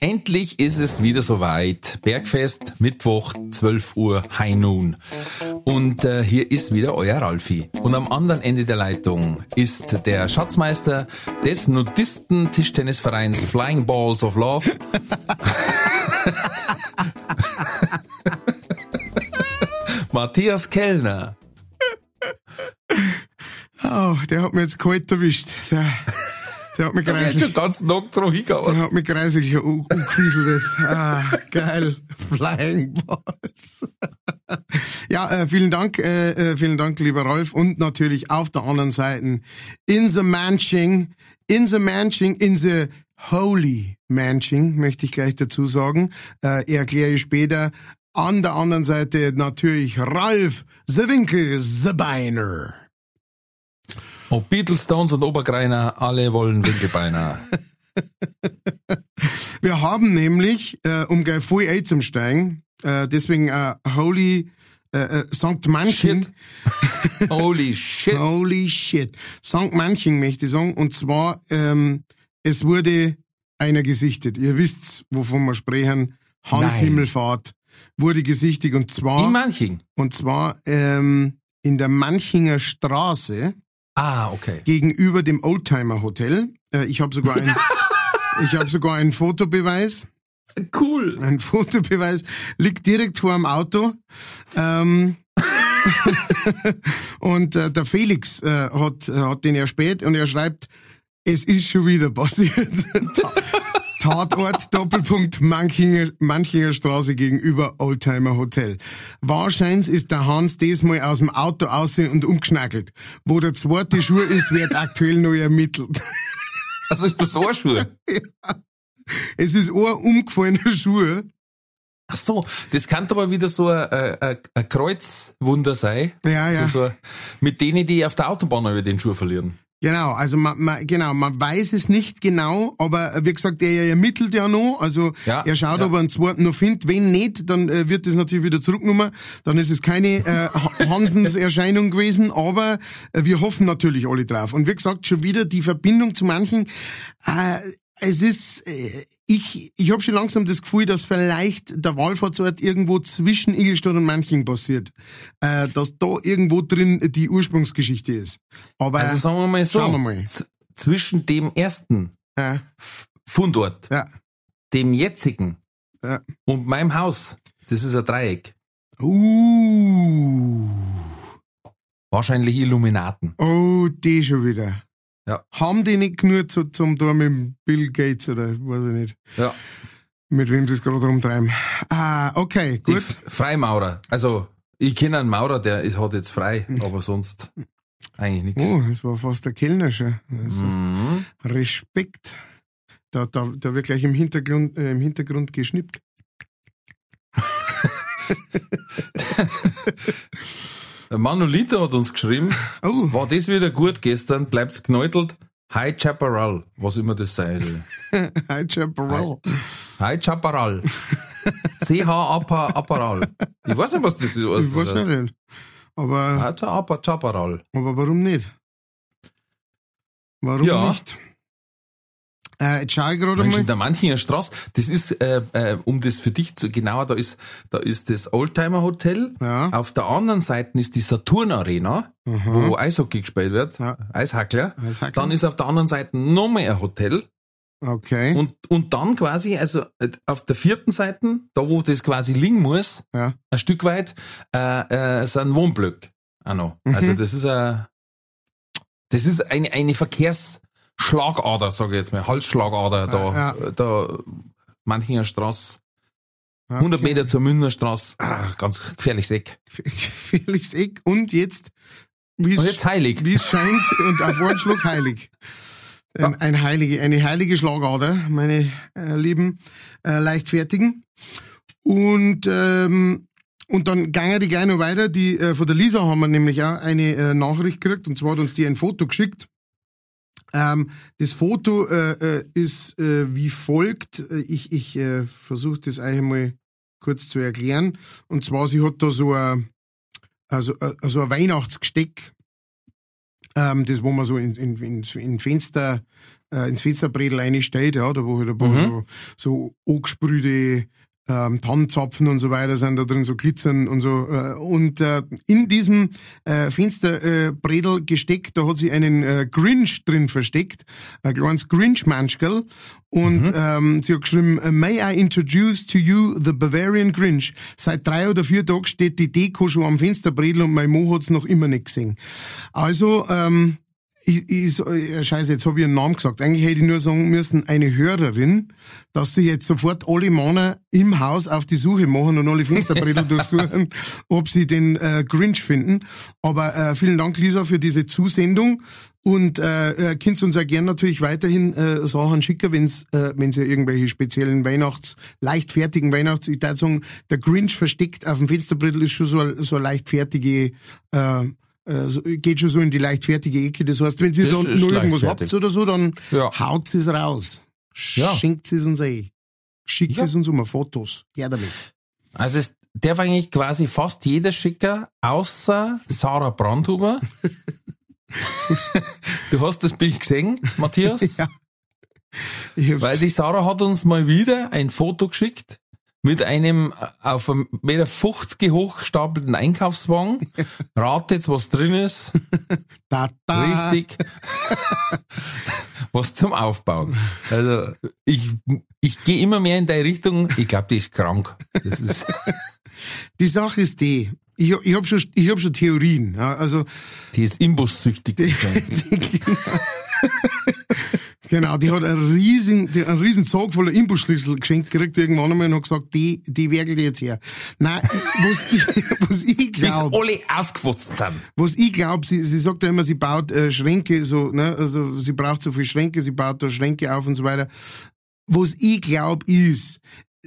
Endlich ist es wieder soweit. Bergfest, Mittwoch, 12 Uhr, High Noon. Und äh, hier ist wieder euer Ralfi. Und am anderen Ende der Leitung ist der Schatzmeister des Nudisten-Tischtennisvereins Flying Balls of Love. Matthias Kellner. Oh, der hat mir jetzt kalt erwischt. Der, der hat mich ist schon greislich, ganz drauf hingehauen. der hat mich greislich umgefieselt jetzt. Ah, geil. Flying Balls. ja, äh, vielen Dank, äh, äh, vielen Dank, lieber Rolf. Und natürlich auf der anderen Seite in the Manching, in the Manching, in the Holy Manching, möchte ich gleich dazu sagen. Äh, erkläre ich später. An der anderen Seite natürlich Ralf The Winkel The Beiner. Ob Beatles, Stones und Obergreiner, alle wollen Winkelbeiner. Wir haben nämlich, äh, um gleich voll einzusteigen, äh, deswegen äh, Holy äh, äh, St. Manching. Shit. Holy shit. Holy shit. St. Manching möchte ich sagen. Und zwar, ähm, es wurde einer gesichtet. Ihr wisst, wovon wir sprechen. Hans Nein. Himmelfahrt wurde gesichtigt. Und zwar, In Manching. und zwar ähm, in der Manchinger Straße Ah, okay. gegenüber dem Oldtimer Hotel. Äh, ich habe sogar ein, ich habe sogar einen Fotobeweis. Cool. Ein Fotobeweis liegt direkt vor dem Auto. Ähm, und äh, der Felix äh, hat, hat den erspäht und er schreibt, es ist schon wieder passiert. Ta- Tatort, Doppelpunkt, Manchinger, Manchinger Straße gegenüber Oldtimer Hotel. Wahrscheinlich ist der Hans diesmal aus dem Auto aus und umgeschnackelt. Wo der zweite Schuh ist, wird aktuell noch ermittelt. Also ist das ein Schuh? Es ist ein umgefallener Schuh. Ach so, das kann aber wieder so ein, ein, ein Kreuzwunder sein. Ja, ja. So, so, mit denen, die auf der Autobahn über den Schuh verlieren. Genau, also man, man, genau, man weiß es nicht genau, aber wie gesagt, er ermittelt ja noch, also Ja, er schaut, ja. ob er einen zweiten noch findet. Wenn nicht, dann äh, wird das natürlich wieder zurückgenommen. Dann ist es keine äh, Ha- Hansens Erscheinung gewesen, aber äh, wir hoffen natürlich alle drauf. Und wie gesagt, schon wieder die Verbindung zu manchen. Äh, es ist, äh, ich, ich habe schon langsam das Gefühl, dass vielleicht der Wallfahrtsort irgendwo zwischen Ingolstadt und Manching passiert. Äh, dass da irgendwo drin die Ursprungsgeschichte ist. Aber Also sagen wir mal so, wir mal. zwischen dem ersten äh, Fundort, ja. dem jetzigen Ja. und meinem Haus, das ist ein Dreieck. Uh. Wahrscheinlich Illuminaten. Oh, die schon wieder. Ja. Haben die nicht genug zu, zum da mit Bill Gates oder weiß ich nicht, Ja. mit wem das gerade rumtreiben. Ah, okay, Die gut. F- Freimaurer. Also, ich kenne einen Maurer, der ist, hat jetzt frei, aber sonst eigentlich nichts. Oh, das war fast der Kellner schon. Also, Mhm. Respekt. Da, da, da wird gleich im Hintergrund, äh, im Hintergrund geschnippt. Manolita hat uns geschrieben, Oh, war das wieder gut gestern, bleibt's knäutelt. Hi Chaparral, was immer das sein soll. hi Chaparral. Hi Chaparral. CH Apa Apparal. Ich weiß nicht, was das ist. Was Ich weiß das nicht. Aber, Hi Apa Chaparral. aber warum nicht? Warum Ja. nicht? Äh, jetzt schau ich gerade mal. der Manchinger Straße, das ist, äh, äh, um das für dich zu, genauer, da ist, da ist das Oldtimer Hotel. Ja. Auf der anderen Seite ist die Saturn Arena, wo Eishockey gespielt wird. Ja. Eishackler. Eishackler. Dann ist auf der anderen Seite nochmal ein Hotel. Okay. Und, und dann quasi, also äh, auf der vierten Seite, da wo das quasi liegen muss, ja. ein Stück weit, äh, äh, sind Wohnblöcke auch noch. Mhm. Also das ist ein, das ist eine, eine Verkehrsschlagader, sage ich jetzt mal, Halsschlagader da, Ja. da Manchinger Straße, okay. 100 Meter zur Münchner Straße, ah, ganz gefährliches Eck. Felix Eck und jetzt, wie es heilig. wie es scheint, und auf einen Schluck heilig. ein, ein heilige, eine heilige Schlagader, meine äh, lieben äh, Leichtfertigen. Und ähm, und dann gingen die gleich noch weiter. Die äh, von der Lisa haben wir nämlich auch eine äh, Nachricht gekriegt und zwar hat uns die ein Foto geschickt. Ähm, das Foto äh, äh, ist äh, wie folgt. Äh, ich ich äh, versuche das eigentlich mal kurz zu erklären. Und zwar, sie hat da so ein, also, also ein Weihnachtsgesteck, ähm, das wo man so in, in, in, in Fenster, äh, ins Fensterbredel einstellt, ja, da wo halt ein paar mhm. so, so angesprühte ähm, Tannenzapfen und so weiter sind da drin, so glitzern und so. Äh, und äh, in diesem äh, Fensterbredel äh, gesteckt, da hat sie einen äh, Grinch drin versteckt, ein kleines Grinch-Manschkel. Und mhm. ähm, sie hat geschrieben, May I introduce to you the Bavarian Grinch? Seit drei oder vier Tagen steht die Deko schon am Fensterbredel und mein Mo hat's noch immer nicht gesehen. Also, ähm, ich, ich, äh, scheiße, jetzt habe ich einen Namen gesagt. Eigentlich hätte ich nur sagen müssen, eine Hörerin, dass sie jetzt sofort alle Männer im Haus auf die Suche machen und alle Fensterbrettel durchsuchen, ob sie den äh, Grinch finden. Aber äh, vielen Dank, Lisa, für diese Zusendung. Und äh, äh, könnt uns ja gern natürlich weiterhin äh, Sachen schicken, wenn's, äh, wenn ihr irgendwelche speziellen Weihnachts-, leichtfertigen Weihnachts-, ich würde sagen, der Grinch versteckt auf dem Fensterbrettel ist schon so, so eine leichtfertige äh, geht schon so in die leichtfertige Ecke. Das heißt, wenn ihr da nur irgendwas habt oder so, dann ja. haut es raus. Ja. Schenkt es uns eh. Schickt ja. es uns um Fotos. Ja, damit. Also es darf eigentlich quasi fast jeder schicken, außer Sarah Brandhuber. du hast das Bild gesehen, Matthias? Ja. Weil die Sarah hat uns mal wieder ein Foto geschickt mit einem äh, auf einem Meter 50 hochgestapelten Einkaufswagen. Rat jetzt, was drin ist. da, da. Richtig. was zum Aufbauen. Also ich, ich gehe immer mehr in die Richtung, ich glaube, die ist krank. Das ist die Sache ist die, ich, ich habe schon, ich hab schon Theorien. Ja, also, die ist imbussüchtig. Die, die, genau. Die hat einen riesen, die, einen riesen Sarg voller Imbusschlüssel geschenkt gekriegt irgendwann einmal und hat gesagt, die, die werkelt jetzt her. Nein, was ich, was ich glaube. Bis alle ausgefutzt sind. Was ich glaube, sie, sie sagt ja immer, sie baut äh, Schränke, so, ne, also sie braucht so viel Schränke, sie baut da Schränke auf und so weiter. Was ich glaube ist,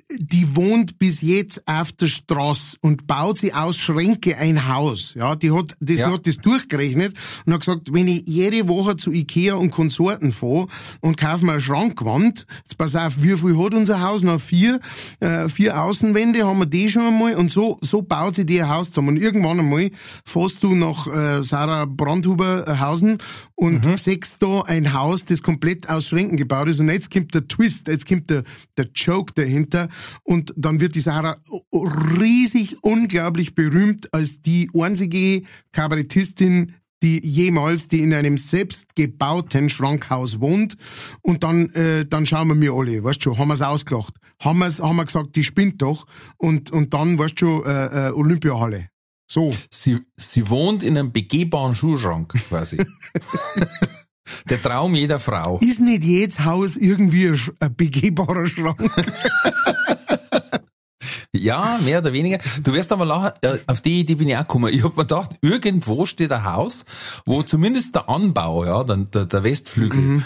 die wohnt bis jetzt auf der Straße und baut sie aus Schränke ein Haus. Ja, die hat das, ja. hat das durchgerechnet und hat gesagt, wenn ich jede Woche zu Ikea und Konsorten fahre und kaufe mir eine Schrankwand, jetzt pass auf, wie viel hat unser Haus? Noch vier, äh, vier Außenwände haben wir die schon einmal und so, so baut sie ein Haus zusammen. Und irgendwann einmal fährst du nach äh, Sarah Brandhuberhausen und mhm. siehst da ein Haus, das komplett aus Schränken gebaut ist und jetzt kommt der Twist, jetzt kommt der, der Joke dahinter und dann wird die Sarah riesig, unglaublich berühmt als die einzige Kabarettistin, die jemals, die in einem selbstgebauten Schrankhaus wohnt. Und dann, äh, dann schauen wir mir alle, weißt du schon, haben wir's ausgelacht. Haben wir's, haben wir gesagt, die spinnt doch. Und, und dann, weißt du schon, äh, äh, Olympiahalle. So. Sie, sie wohnt in einem begehbaren Schuhschrank, quasi. Der Traum jeder Frau. Ist nicht jedes Haus irgendwie ein, ein begehbarer Schrank? Ja, mehr oder weniger. Du wirst aber lachen, auf die Idee bin ich auch gekommen. Ich hab mir gedacht, irgendwo steht ein Haus, wo zumindest der Anbau, ja, der, der, der Westflügel, mhm.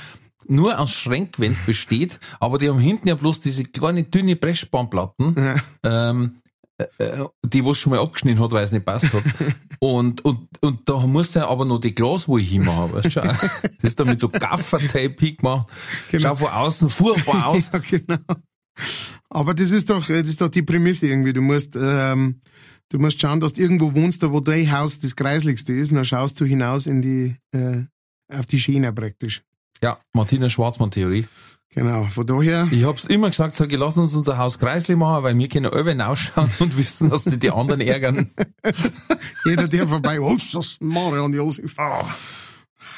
nur aus Schrankwänden besteht, aber die haben hinten ja bloß diese kleine dünne Pressspanplatten, ja. ähm, äh, äh, die was schon mal abgeschnitten hat, weil es nicht passt hat. und, und, und da muss er aber noch die Glaswolle hinmachen, weißt du? Das ist dann mit so Gaffertape hingemacht. Genau. Schau von außen furchtbar aus. ja, genau. Aber das ist doch, das ist doch die Prämisse irgendwie. Du musst, ähm, du musst schauen, dass du irgendwo wohnst, da wo dein Haus das kreisligste ist, und dann schaust du hinaus in die, äh, auf die Schiene praktisch. Ja, Martina Schwarzmann-Theorie. Genau, von daher. Ich hab's immer gesagt, sag ich, lass uns unser Haus kreislich machen, weil wir können alle hinausschauen und wissen, dass sie die anderen ärgern. Jeder, der vorbei, oh, das Marian Josef. Oh.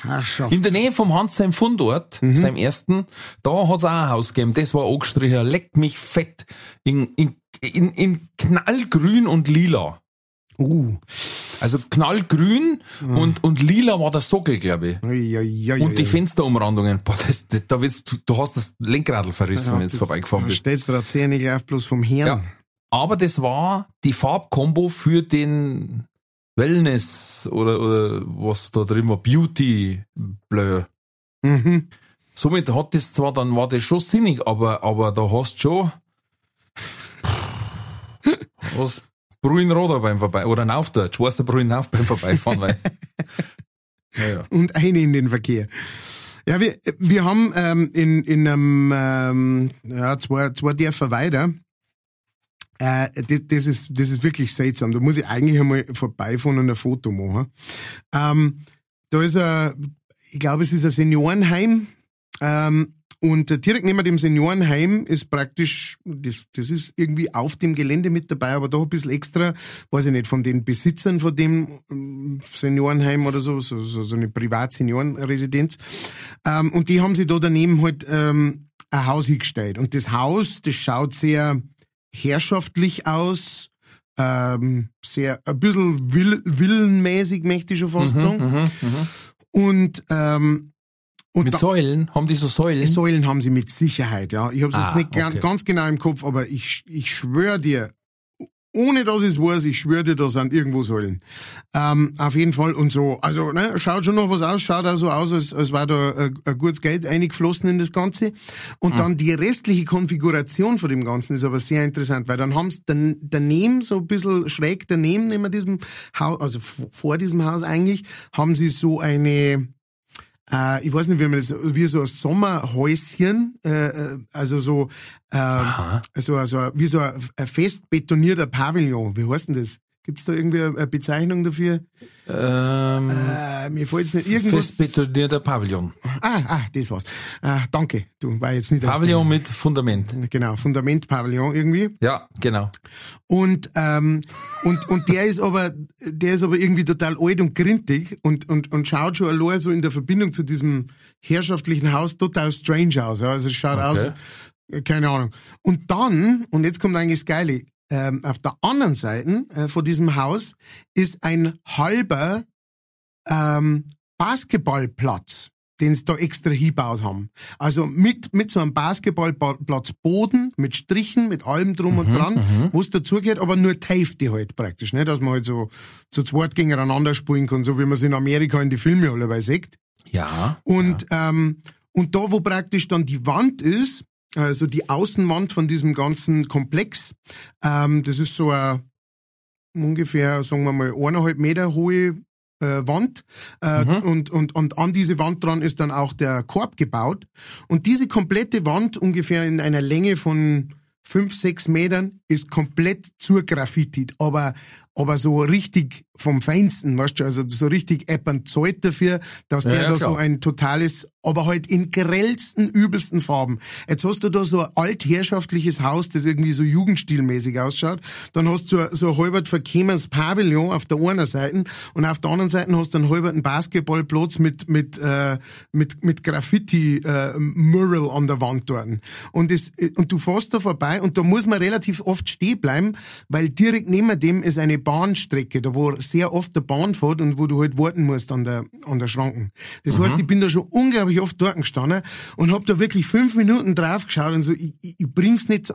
Herrschaft. In der Nähe vom Hans sein Fundort, mhm. seinem ersten, da hat's auch ein Haus gegeben, das war angestrichen, leckt mich fett, in, in, in, in knallgrün und lila. Uh. Also knallgrün mhm. und, und lila war der Sockel, glaube ich. Ja, ja, ja, und die Fensterumrandungen. Boah, das, da willst, du, du hast das Lenkradl verrissen, wenn du vorbeigefahren bist. Da steht da Zähne gleich bloß vom Hirn. Ja. Aber das war die Farbkombo für den Wellness oder, oder was da drin war, Beauty Blur. Mhm. somit hat das zwar, dann war das schon sinnig, aber, aber da hast schon, was Brühenroder beim Vorbei, oder ein Aufdeutsch, weißt du, Brühen auf beim Vorbeifahren, weil, ja, ja. und eine in den Verkehr. Ja, wir, wir haben ähm, in, in einem, ähm, ja, zwei, zwei Dörfer weiter, äh, das, das, ist, das ist wirklich seltsam. Da muss ich eigentlich einmal vorbeifahren und ein Foto machen. Ähm, da ist ein, ich glaube, es ist ein Seniorenheim. Ähm, und direkt neben dem Seniorenheim ist praktisch, das, das ist irgendwie auf dem Gelände mit dabei, aber doch ein bisschen extra, weiß ich nicht, von den Besitzern von dem ähm, Seniorenheim oder so, so, so, so eine Privatseniorenresidenz. Ähm, und die haben sich da daneben halt ähm, ein Haus hingestellt. Und das Haus, das schaut sehr herrschaftlich aus, ähm, sehr, ein bisschen will, villenmäßig, möchte ich schon fast Mhm, sagen. Und, ähm, und Mit da- Säulen, haben die so Säulen? Säulen haben sie mit Sicherheit, ja. Ich habe es Ah, jetzt nicht okay. ganz genau im Kopf, aber ich, ich schwöre dir, ohne dass ich es weiß, ich schwöre dir, da sind irgendwo Säulen. Ähm, auf jeden Fall und so. Also, ne, schaut schon noch was aus, schaut auch so aus, als, als war da ein, ein gutes Geld eingeflossen in das Ganze. Und Hm. dann die restliche Konfiguration von dem Ganzen ist aber sehr interessant, weil dann haben sie dan, daneben, so ein bisschen schräg daneben, neben diesem Haus, also vor diesem Haus eigentlich, haben sie so eine, äh, ich weiß nicht, wie man das, wie so ein Sommerhäuschen, äh, äh, also so, äh, also, also wie so ein, ein fest betonierter Pavillon. Wie heißt denn das? Gibt's da irgendwie eine Bezeichnung dafür? Ähm, Äh, mir fällt's nicht irgendwas. festbetonierter Pavillon. Ah, ah, das war's. Ah, danke. Du war jetzt nicht Pavillon mit Fundament. Genau, Fundament-Pavillon irgendwie. Ja, genau. Und, ähm, und, und der ist aber, der ist aber irgendwie total alt und grintig und, und, und schaut schon allein so in der Verbindung zu diesem herrschaftlichen Haus total strange aus. Also es schaut aus, äh, keine Ahnung. Und dann, und jetzt kommt eigentlich das Geile, ähm, auf der anderen Seite äh, von diesem Haus ist ein halber ähm, Basketballplatz, den sie da extra hingebaut haben. Also mit, mit so einem Basketballplatz Boden, mit Strichen, mit allem drum und dran, wo es dazugehört, aber nur die Hälfte halt praktisch, ne? dass man halt so zu zweit gegeneinander spielen kann, so wie man es in Amerika in die Filme allebei sieht. Ja. Und, ähm, und da, wo praktisch dann die Wand ist, also die Außenwand von diesem ganzen Komplex, ähm, das ist so ein ungefähr, sagen wir mal, eineinhalb Meter hohe äh, Wand äh, und, und, und an diese Wand dran ist dann auch der Korb gebaut. Und diese komplette Wand, ungefähr in einer Länge von fünf, sechs Metern, ist komplett zur Graffitit, aber, aber so richtig vom Feinsten, weißt du, also so richtig eppern zahlt dafür, dass Ja, der ja, da so klar. ein totales, aber halt in grellsten, übelsten Farben. Jetzt hast du da so ein altherrschaftliches Haus, das irgendwie so jugendstilmäßig ausschaut. Dann hast du so, so ein halbert verkämmeres Pavillon auf der einen Seite und auf der anderen Seite hast du einen halberten Basketballplatz mit, mit, äh, mit, mit Graffiti, äh, Mural an der Wand dort. Und, das, und du fährst da vorbei und da muss man relativ oft stehen bleiben, weil direkt neben dem ist eine Bahnstrecke, da wo sehr oft der Bahn fährt und wo du halt warten musst an der, an der Schranken. Das heißt, ich bin da schon unglaublich oft dort gestanden und hab da wirklich fünf Minuten drauf geschaut und so, ich, ich, ich bring's nicht,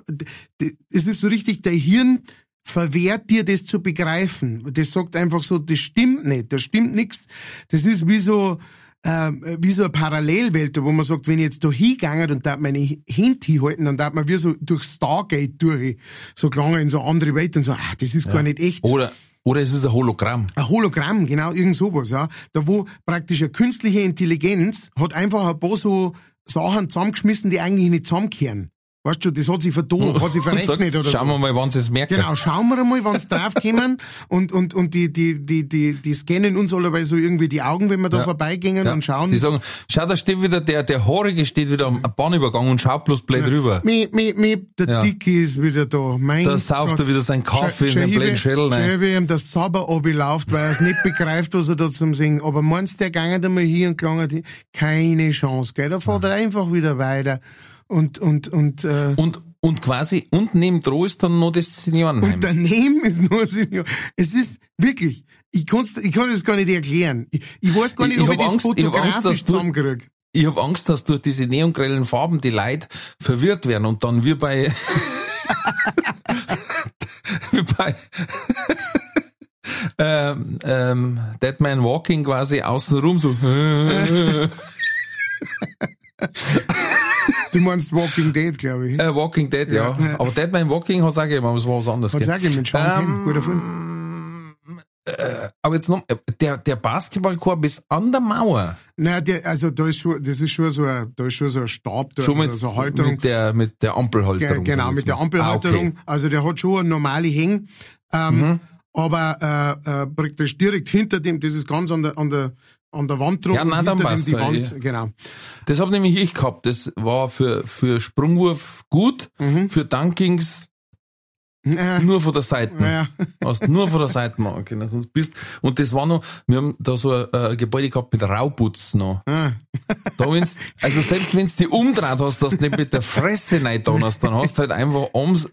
es ist so richtig, der Hirn verwehrt dir das zu begreifen. Das sagt einfach so, das stimmt nicht, das stimmt nix. Das ist wie so, ähm, wie so eine Parallelwelt, wo man sagt, wenn ich jetzt da hingegangen und da meine Hände hinhalten, dann darf man wie so durch Stargate durch, so gelangen in so eine andere Welt und so, ah, das ist gar nicht echt. Oder, oder es ist ein Hologramm. Ein Hologramm, genau, irgend sowas, ja. Da wo praktisch eine künstliche Intelligenz hat einfach ein paar so Sachen zusammengeschmissen, die eigentlich nicht zusammengehören. Weißt du, das hat sich vertan, hat sich verrechnet oder Schauen so. wir mal, wann sie es merken. Genau, schauen wir einmal, wann's draufkommen und, und, und die, die, die, die, die scannen uns allerweil so irgendwie die Augen, wenn wir da Ja. vorbeigehen Ja. und schauen. Die sagen, schau, da steht wieder der, der Haarige steht wieder am Bahnübergang und schaut bloß blöd rüber. Miep, miep, miep, der Ja. Dicke ist wieder da. Mein Da sauft Gott. er wieder seinen Kaffee in Schau- seinen blöden Schädel rein. schau, wie ihm das Zauber abläuft, weil er es nicht begreift, was er da zum Singen. Aber meinst du, der gange einmal hier und klang keine Chance, gell? Da fährt er einfach wieder weiter. Und, und, und, äh, Und, und quasi, und neben dran ist dann noch das Seniorenheim. Und daneben ist nur Senior. Es ist wirklich, ich, kann's, ich kann das gar nicht erklären. Ich, ich weiß gar Ich- nicht, ich ob ich, hab das Angst- ich Angst, fotografisch zusammenkriege. Ich habe Angst, dass durch diese neongrellen Farben die Leute verwirrt werden und dann wie bei wie bei ähm, ähm, Dead Man Walking quasi außenrum so Du meinst Walking Dead, glaube ich. Äh, Walking Dead, ja. Ja. Aber Dead Man Walking hat's auch gegeben, aber es war was anderes. Hat's gell? auch gegeben mit Sean Penn, Ähm, guter Film. Aber jetzt noch, äh, der, der Basketballkorb ist an der Mauer. Naja, der, also da ist schon, das ist schon so ein, da ist schon so ein Stab, da Schon also mit, so eine Halterung. mit der, mit der Ampelhalterung. Ge genau, mit der. Ampelhalterung. Ah, okay. Also der hat schon eine normale Häng. Ähm, Mhm. Aber äh, äh, praktisch direkt hinter dem, das ist ganz an der, an der, an der Wand drum, Ja, nein, dann passt die Wand. ja. Genau. Das hab nämlich ich gehabt. Das war für, für Sprungwurf gut, Mhm. für Dunkings Äh, nur von der Seite. naja. Hast nur von der Seite machen können, sonst bist, und das war noch, wir haben da so ein, äh, Gebäude gehabt mit Rauputz noch. Ah. Da wenn's, also selbst wenn du die umdreht hast, dass du nicht mit der Fresse rein hast, dann hast du halt einfach ams,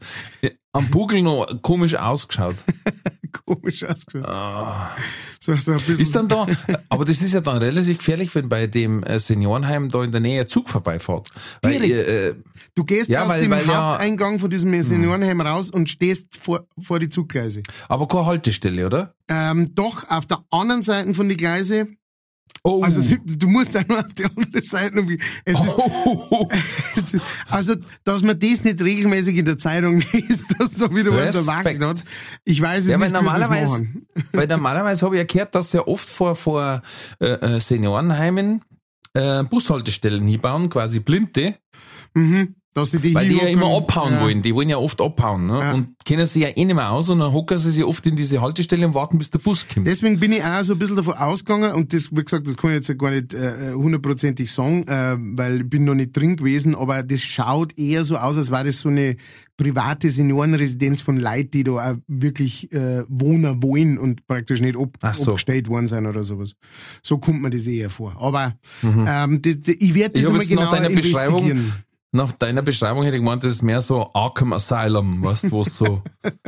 am Bugel noch komisch ausgeschaut. Komisch ausgeschaut. So, so ein bisschen. Ah. Ist dann da, aber das ist ja dann relativ gefährlich, wenn bei dem äh, Seniorenheim da in der Nähe Zug vorbeifährt. Weil, Direkt. äh, du gehst Ja, aus weil- dem weil ja- Haupteingang von diesem Seniorenheim raus und stehst vor, vor die Zuggleise. aber keine Haltestelle, oder? Ähm, doch auf der anderen Seite von die Gleise, Oh, also du musst auch nur auf die andere Seite. irgendwie- Es ist, es ist, also, dass man das nicht regelmäßig in der Zeitung liest, dass da wieder was erwacht hat. Ich weiß es Ja, weil nicht, das normalerweise, weil normalerweise habe ich ja gehört, dass ja oft vor, vor äh, äh, Seniorenheimen äh, Bushaltestellen hinbauen, quasi blinde, Mhm. Dass sie die weil die ja immer abhauen ja. wollen. Die wollen ja oft abhauen ne? Ja. und kennen sie ja eh nicht mehr aus und dann hocken sie sich oft in diese Haltestelle und warten, bis der Bus kommt. Deswegen bin ich auch so ein bisschen davon ausgegangen und das, wie gesagt, das kann ich jetzt gar nicht äh, hundertprozentig sagen, äh, weil ich bin noch nicht drin gewesen, aber das schaut eher so aus, als wäre das so eine private Seniorenresidenz von Leuten, die da auch wirklich äh, wohnen wollen und praktisch nicht ob, Ach so. abgestellt worden sind oder sowas. So kommt mir das eher vor. Aber ähm, das, das, ich werde das Mhm. Ich einmal genau deiner Beschreibung-. Nach deiner Beschreibung hätte ich gemeint, das ist mehr so Arkham Asylum, weißt du, wo es so,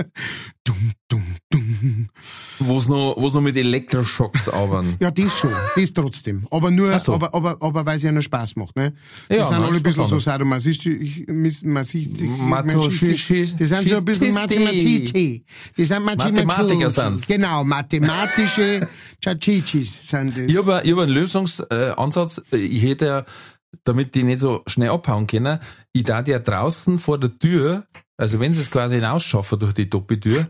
Dum, dum, dum. wo es noch, noch mit Elektroschocks arbeiten. Ja, das schon, das trotzdem. Aber nur, so. aber, aber, aber weil es ja noch Spaß macht, ne? Die Ja, sind alle ein bisschen so anderes. sadomasochistisch, masochistisch, die sind so ein bisschen Mathematici. Die sind Mathematiker sind's. Genau, mathematische Chachichis sind das. Ich habe hab einen Lösungsansatz. Ich hätte ja, damit die nicht so schnell abhauen können, ich da ja draußen vor der Tür, also wenn sie es quasi hinausschaffen durch die Doppeltür,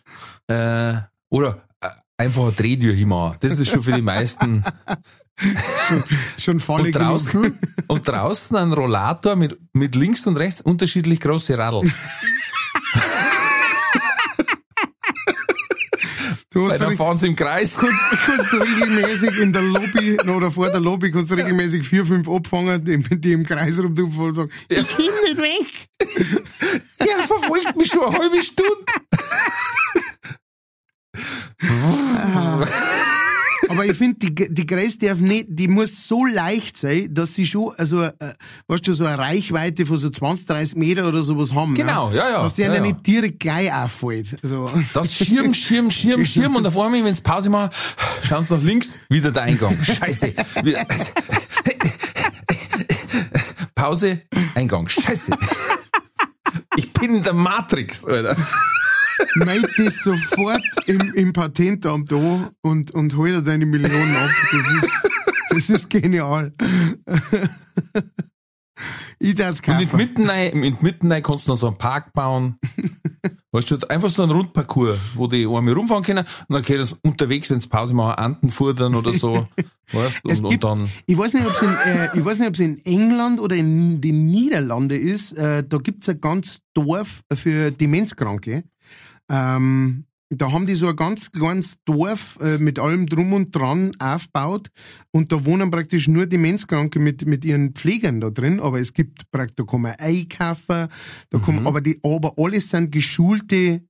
äh, oder äh, einfach eine Drehtür hinmachen. Das ist schon für die meisten. schon voll Und draußen, und draußen ein Rollator mit, mit links und rechts unterschiedlich große Radl. Du hast dann re- fahren sie im Kreis. kannst du regelmäßig in der Lobby oder vor der Lobby kannst du regelmäßig vier, fünf abfangen, die, die im Kreis rumtupfen und sagen, ich komm nicht weg. Der verfolgt mich schon eine halbe Stunde. Aber ich finde, die, die Grace darf nicht, die muss so leicht sein, dass sie schon, also, äh, weißt du, so eine Reichweite von so 20, 30 Meter oder sowas haben. Genau, ja, ja, Dass der ja, ja, nicht direkt gleich auffällt. Also, Das Schirm, Schirm, Schirm, Schirm und auf einmal, wenn es Pause machen, schauen sie nach links, wieder der Eingang. Scheiße. Pause, Eingang. Scheiße. Ich bin in der Matrix, Alter. Meld das sofort im, im Patentamt da und, und hol dir deine Millionen ab. Das ist, das ist genial. ich Und in kaufen. mitten rein, in mitten rein kannst du noch so einen Park bauen. Weißt du, einfach so ein Rundparcours, wo die einmal rumfahren können und dann können sie unterwegs, wenn sie Pause machen, Anten futtern oder so. Weißt Es und, und dann. ich weiß nicht, ob es in, äh, ich weiß nicht, ob es in England oder in den Niederlanden ist. Äh, da gibt's ein ganz Dorf für Demenzkranke. Ähm, da haben die so ein ganz kleines Dorf äh, mit allem drum und dran aufgebaut und da wohnen praktisch nur Demenzkranke mit, mit ihren Pflegern da drin, aber es gibt praktisch, da kann man einkaufen, da kann man, aber die, aber alles sind geschulte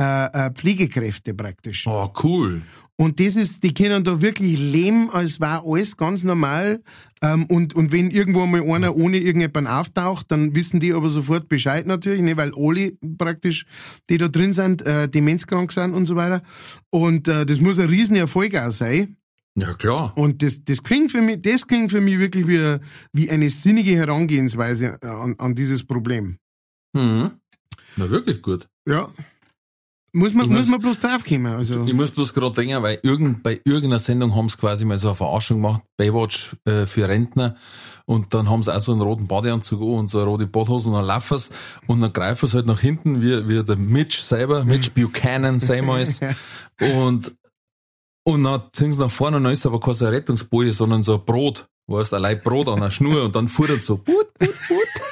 äh, äh, Pflegekräfte praktisch. Oh, cool. Und das ist, die können da wirklich leben, als war alles ganz normal. Ähm, und, und wenn irgendwo mal einer ohne irgendjemanden auftaucht, dann wissen die aber sofort Bescheid natürlich, ne, weil alle praktisch, die da drin sind, äh, demenzkrank sind und so weiter. Und äh, das muss ein Riesenerfolg auch sein. Ja, klar. Und das, das klingt für mich, das klingt für mich wirklich wie, wie eine sinnige Herangehensweise an, an dieses Problem. Mhm. Na, wirklich gut. Ja. Muss man, Ich muss muss- man bloß draufkommen. Also, Ich muss bloß gerade denken, weil irgend, bei irgendeiner Sendung haben sie quasi mal so eine Verarschung gemacht, Baywatch äh, für Rentner. Und dann haben sie auch so einen roten Badeanzug an und so eine rote Badhose und dann laufen sie und dann greifen sie halt nach hinten, wie, wie der Mitch selber, Mitch Buchanan, wir es. Und, und dann ziehen sie nach vorne und dann ist aber keine Rettungsboje, sondern so ein Brot. Weißt ein Leib Brot an der Schnur und dann fuhr er so, put, put, put.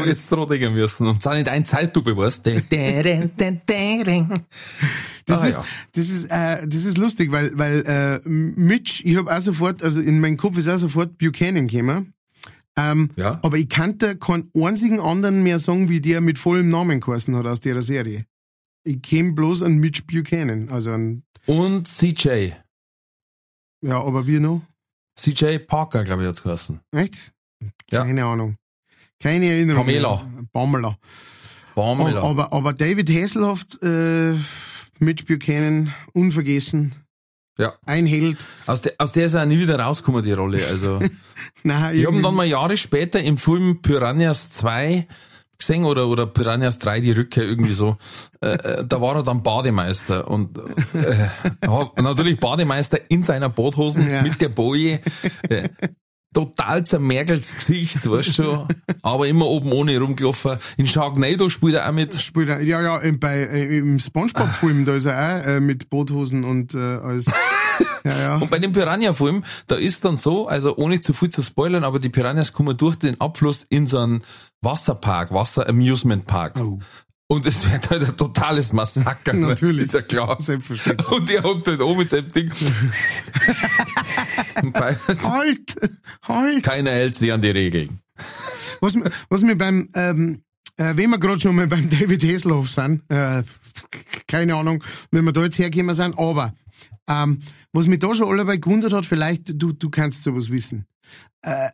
Ich jetzt dran denken müssen. Und zwar nicht ein Zeitlupe, weißt du? Das, Ah, ist, ja. das ist, äh, das ist lustig, weil, weil äh, Mitch, ich habe auch sofort, also in meinem Kopf ist auch sofort Buchanan gekommen. Ähm, Ja. Aber ich kannte keinen einzigen anderen mehr Song, wie der mit vollem Namen geheißen hat aus der Serie. Ich käme bloß an Mitch Buchanan. Also an, Und CJ. ja, aber wie noch? CJ Parker, glaube ich, hat's geheißen. Echt? Ja. Keine Ahnung. Keine Erinnerung. Pamela. Pamela. Pamela. Aber, aber David Hasselhoff, äh, Mitch Buchanan, unvergessen. Ja. Ein Held. Aus der, aus der ist er nie wieder rausgekommen, die Rolle. Also, Nein, ich habe ihn dann mal Jahre später im Film Piranhas 2 gesehen oder, oder Piranhas 3, die Rückkehr, irgendwie so. Äh, äh, da war er dann Bademeister und äh, natürlich Bademeister in seiner Badhosen Ja. mit der Boje. Äh, total zermergeltes Gesicht, weißt du aber immer oben ohne rumgelaufen. In Sharknado spielt er auch mit. Spielt er, ja, ja, im- bei, äh, im Spongebob-Film, da ist er auch äh, mit Boothosen und äh, als. Ja, ja. Und bei dem Piranha-Film, da ist dann so, also ohne zu viel zu spoilern, aber die Piranhas kommen durch den Abfluss in so einen Wasserpark, Wasser-Amusement-Park. Oh. Und es wird halt ein totales Massaker. ne? Natürlich. Ist ja klar. Selbstverständlich. Und der hockt halt oben mit seinem Ding. Halt! Halt! Keiner hält sich an die Regeln. Was, mir- was mir beim, ähm, äh, wenn wir gerade schon mal beim David Hasselhoff sind, äh, keine Ahnung, wenn wir da jetzt hergekommen sind, aber ähm, was mich da schon allebei gewundert hat, vielleicht du, du kannst sowas wissen. Äh,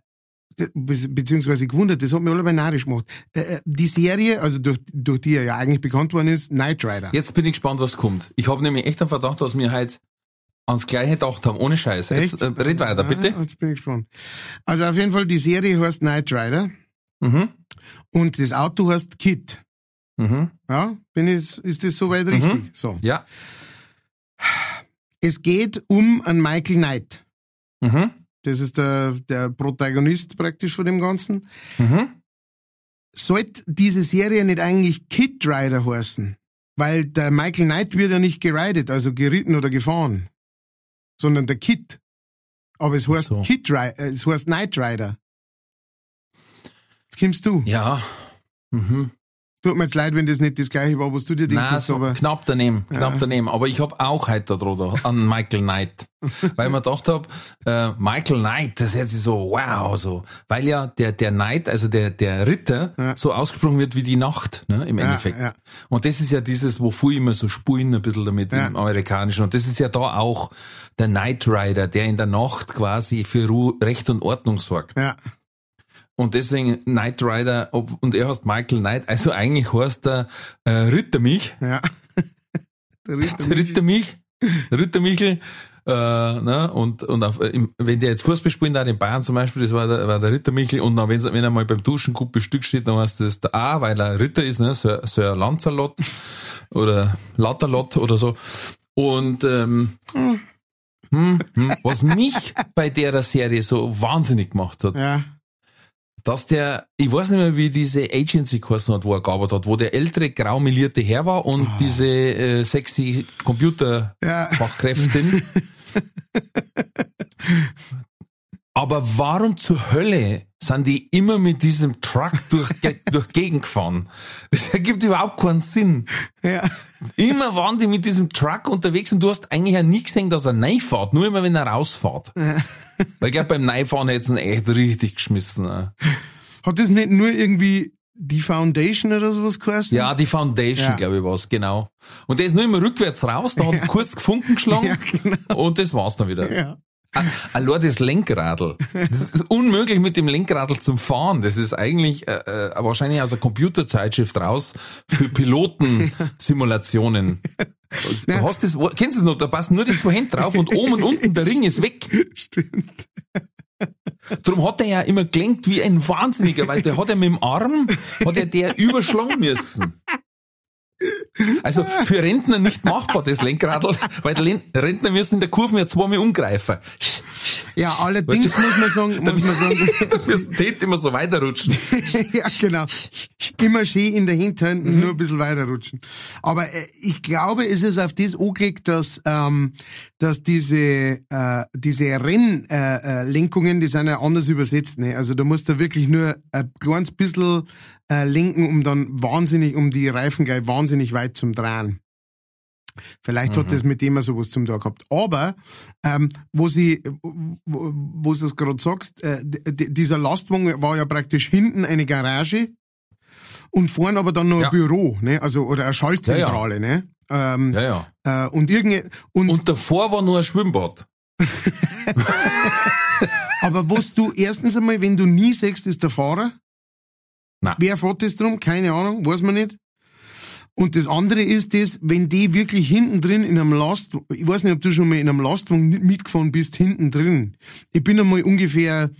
be- beziehungsweise gewundert, das hat mich allebei narrisch gemacht. Äh, äh, die Serie, also durch, durch die er ja eigentlich bekannt worden ist, Knight Rider. Jetzt bin ich gespannt, was kommt. Ich habe nämlich echt einen Verdacht, dass wir halt ans Gleiche gedacht haben, ohne Scheiß. Jetzt Echt? äh, red weiter, bitte. Ah, jetzt bin ich gespannt. Also auf jeden Fall, die Serie heißt Knight Rider Mhm. und das Auto heißt Kit. Mhm. Ja, bin ich, ist das soweit richtig? So. Ja. Es geht um einen Michael Knight. Mhm. Das ist der, der Protagonist praktisch von dem Ganzen. Mhm. Sollte diese Serie nicht eigentlich Kid Rider heißen? Weil der Michael Knight wird ja nicht geridet, also geritten oder gefahren, sondern der Kid. Aber es heißt so. Kid Rider, es heißt Knight Rider. Jetzt kommst du. Ja. Mhm. Tut mir jetzt leid, wenn das nicht das gleiche war, was du dir Nein, denkst, so aber knapp daneben, knapp Ja. daneben. Aber ich hab auch heute da an Michael Knight. weil mir gedacht hab, äh, Michael Knight, das hört sich so wow, so. Weil ja der, der Knight, also der, der Ritter, Ja. so ausgesprochen wird wie die Nacht, ne, im Endeffekt. ja. Und das ist ja dieses, wofür ich immer so spulen ein bisschen damit im Amerikanischen. Und das ist ja da auch der Knight Rider, der in der Nacht quasi für Ruhe, Recht und Ordnung sorgt. ja. Und deswegen Knight Rider, ob, und er heißt Michael Knight, also eigentlich heißt er äh, Ritter mich, Ja. Der Ritter der Ritter mich, Ritter Michel, äh, ne, und, und auf, im, wenn der jetzt Fußball spielen darf, in Bayern zum Beispiel, das war der, war der Ritter Michel, und dann, wenn, wenn er mal beim Duschen gut bestückt steht, dann heißt das der A, weil er Ritter ist, ne, Sir, Sir Lancelot oder Lauterlot oder so. Und ähm, hm, hm, was mich bei der Serie so wahnsinnig gemacht hat, Ja. Dass der, ich weiß nicht mehr, wie diese Agency geheißen hat, wo er gearbeitet hat, wo der ältere, graumelierte Herr war und diese äh, sexy Computerfachkräftin. Aber warum zur Hölle sind die immer mit diesem Truck durch, durch Gegend gefahren? Das ergibt überhaupt keinen Sinn. Ja. Immer waren die mit diesem Truck unterwegs und du hast eigentlich ja nie gesehen, dass er reinfährt, nur immer wenn er rausfährt. Weil ich glaube, beim Reinfahren hätten sie ihn echt richtig geschmissen. Hat das nicht nur irgendwie die Foundation oder sowas geheißen? Ja, die Foundation, Ja. glaube ich, war's, genau. Und der ist nur immer rückwärts raus, da hat kurz gefunken geschlagen Ja, genau. und das war's dann wieder. Ja. A- Allein das Lenkradl. Das ist unmöglich mit dem Lenkradl zum Fahren. Das ist eigentlich äh, äh, wahrscheinlich aus einer Computerzeitschrift raus für Pilotensimulationen. Du hast das, kennst du es noch? Da passen nur die zwei Hände drauf und oben und unten der Ring ist weg. Stimmt. Drum hat er ja immer gelenkt wie ein Wahnsinniger, weil der hat ja mit dem Arm, hat er der überschlagen müssen. Also für Rentner nicht machbar, das Lenkradl, weil die Rentner müssen in der Kurve ja zweimal umgreifen. Ja, allerdings muss man sagen, muss man sagen. du wirst immer so weiterrutschen. ja, genau. Immer schön in der Hinterhand, mhm. nur ein bisschen weiterrutschen. Aber äh, ich glaube, es ist auf das angelegt, dass, ähm, dass diese, äh, diese Rennlenkungen, äh, die sind ja anders übersetzt. Ne? Also da musst du wirklich nur ein kleines bisschen äh, lenken, um dann wahnsinnig, um die Reifen gleich wahnsinnig weit zum Drehen. Vielleicht mhm. hat das mit dem sowas zum Tag gehabt. Aber, ähm, wo sie, wo, wo du das gerade sagst, äh, dieser Lastwagen war ja praktisch hinten eine Garage und vorne aber dann noch ja. ein Büro, ne? Also, oder eine Schaltzentrale, ja, ja. ne? Ähm, ja, ja. Äh, und irgendwie, und, und davor war nur ein Schwimmbad. aber was du erstens einmal, wenn du nie siehst, ist der Fahrer. Nein. Wer fährt das drum? Keine Ahnung, weiß man nicht. Und das andere ist das, wenn die wirklich hinten drin in einem Last, ich weiß nicht, ob du schon mal in einem Lastwagen mitgefahren bist, hinten drin. Ich bin einmal ungefähr,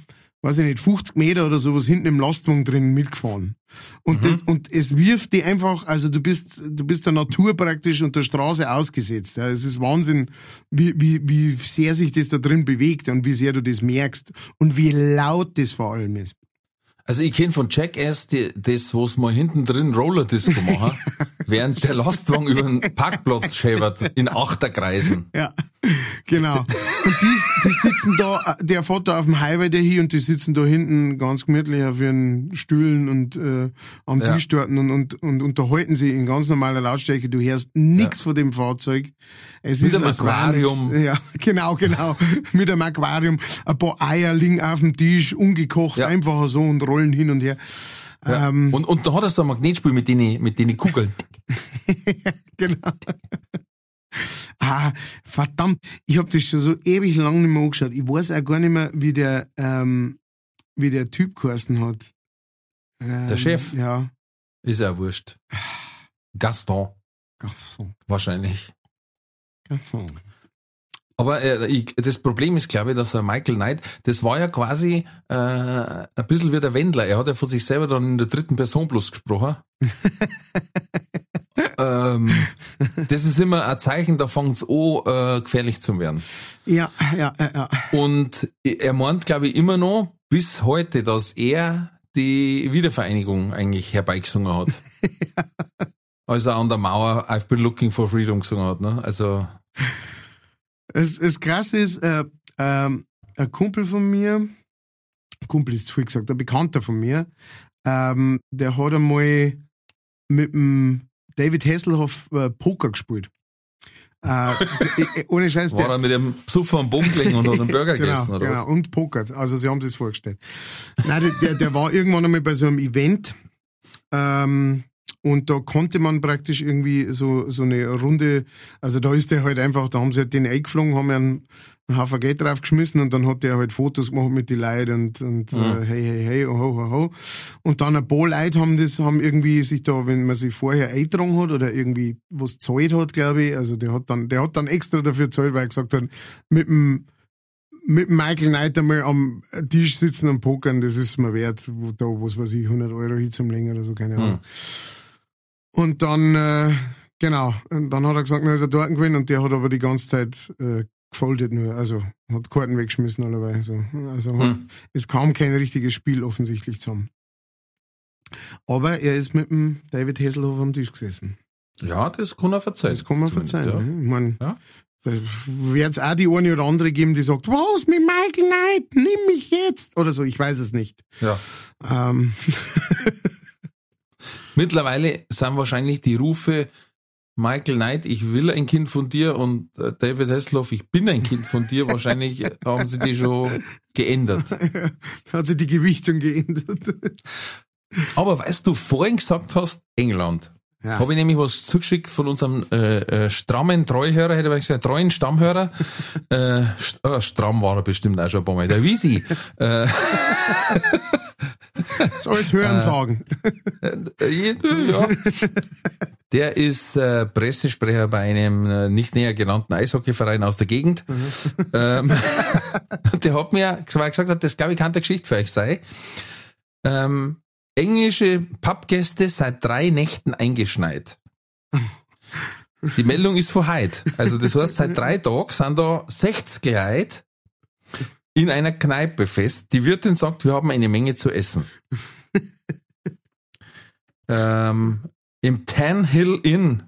weiß ich nicht, 50 Meter oder sowas hinten im Lastwagen drin mitgefahren. Und, mhm. das, und es wirft die einfach, also du bist, du bist der Natur praktisch und der Straße ausgesetzt. Ja, es ist Wahnsinn, wie, wie, wie sehr sich das da drin bewegt und wie sehr du das merkst und wie laut das vor allem ist. Also ich kenne von Jackass die, das, wo es mal hinten drin Rollerdisco machen, während der Lastwagen über den Parkplatz schäbert in Achterkreisen. Ja, genau. Und die, die sitzen da, der fährt da auf dem Highway der hier und die sitzen da hinten ganz gemütlich auf ihren Stühlen und äh, am ja. Tisch dort und, und, und unterhalten sie in ganz normaler Lautstärke. Du hörst nichts ja. von dem Fahrzeug. Es Mit ist einem Aquarium. Ja, genau, genau. Mit einem Aquarium. Ein paar Eier liegen auf dem Tisch, ungekocht, ja. einfach so und rollen hin und her. Ja. Ähm, und, und da hat er so ein Magnetspiel mit den, mit den Kugeln. genau. Ah, verdammt, ich habe das schon so ewig lang nicht mehr angeschaut. Ich weiß auch gar nicht mehr, wie der, ähm, wie der Typ geheißen hat. Ähm, der Chef? Ja. Ist ja wurscht. Gaston. Gaston. Wahrscheinlich. Gaston. Aber äh, ich, das Problem ist, glaube ich, dass er Michael Knight, das war ja quasi äh, ein bisschen wie der Wendler. Er hat ja von sich selber dann in der dritten Person bloß gesprochen. ähm, das ist immer ein Zeichen, da fängt es an, äh, gefährlich zu werden. Ja, ja, ja, ja. Und er meint, glaube ich, immer noch bis heute, dass er die Wiedervereinigung eigentlich herbeigesungen hat. ja. Als er an der Mauer I've been looking for freedom gesungen hat. Ne? Also es, es krass ist, äh, äh, ein Kumpel von mir, Kumpel ist zu viel gesagt, ein Bekannter von mir, ähm, der hat einmal mit dem David Hasselhoff äh, Poker gespielt. Äh, ohne Scheiß. War er mit dem Psuffer am Boden gelegen und hat einen Burger genau, gegessen, oder? Genau, und pokert. Also, sie haben sich das vorgestellt. Nein, der, der, der war irgendwann einmal bei so einem Event, ähm, und da konnte man praktisch irgendwie so, so eine Runde, also da ist der halt einfach, da haben sie halt den eingeflogen, haben einen, einen Haufen Geld draufgeschmissen und dann hat der halt Fotos gemacht mit den Leuten und, und mhm. äh, hey, hey, hey, oh, ho, ho, ho. Und dann ein paar Leute haben das, haben irgendwie sich da, wenn man sich vorher eingetragen hat oder irgendwie was zahlt hat, glaube ich, also der hat dann, der hat dann extra dafür zahlt, weil er gesagt hat, mit dem, mit Michael Knight einmal am Tisch sitzen und pokern, das ist mir wert, wo da, was weiß ich, 100 Euro hin zum Länger oder so, keine Ahnung. Mhm. Und dann, äh, genau, und dann hat er gesagt, na, ist er dort gewesen und der hat aber die ganze Zeit äh, gefoldet nur, also hat Karten weggeschmissen allerweil. So. Also hm. hat, es kam kein richtiges Spiel offensichtlich zusammen. Aber er ist mit dem David Hasselhoff am Tisch gesessen. Ja, das kann er verzeihen. Das kann man verzeihen. Ja. Ne? Ich mein, ja. Da wird es auch die eine oder andere geben, die sagt, was mit Michael Knight, nimm mich jetzt. Oder so, ich weiß es nicht. Ja. Ähm. Mittlerweile sind wahrscheinlich die Rufe Michael Knight, ich will ein Kind von dir und äh, David Hasselhoff, ich bin ein Kind von dir. Wahrscheinlich haben sie die schon geändert. da hat sich die Gewichtung geändert. Aber weißt du, vorhin gesagt hast, England. Ja. Habe ich nämlich was zugeschickt von unserem äh, äh, strammen Treuhörer, hätte ich gesagt, treuen Stammhörer. äh, st äh, stramm war er bestimmt auch schon ein paar Mal. Der Wisi. äh, so ist Hören sagen. Äh, ja. Der ist äh, Pressesprecher bei einem äh, nicht näher genannten Eishockeyverein aus der Gegend. Mhm. Ähm, der hat mir weil er gesagt, hat, das glaube ich keine Geschichte für euch sei. Ähm, englische Pubgäste seit drei Nächten eingeschneit. Die Meldung ist vor heute. Also das heißt, seit drei Tagen sind da 60 Leute in einer Kneipe fest. Die Wirtin sagt, wir haben eine Menge zu essen. ähm, Im Tan Hill Inn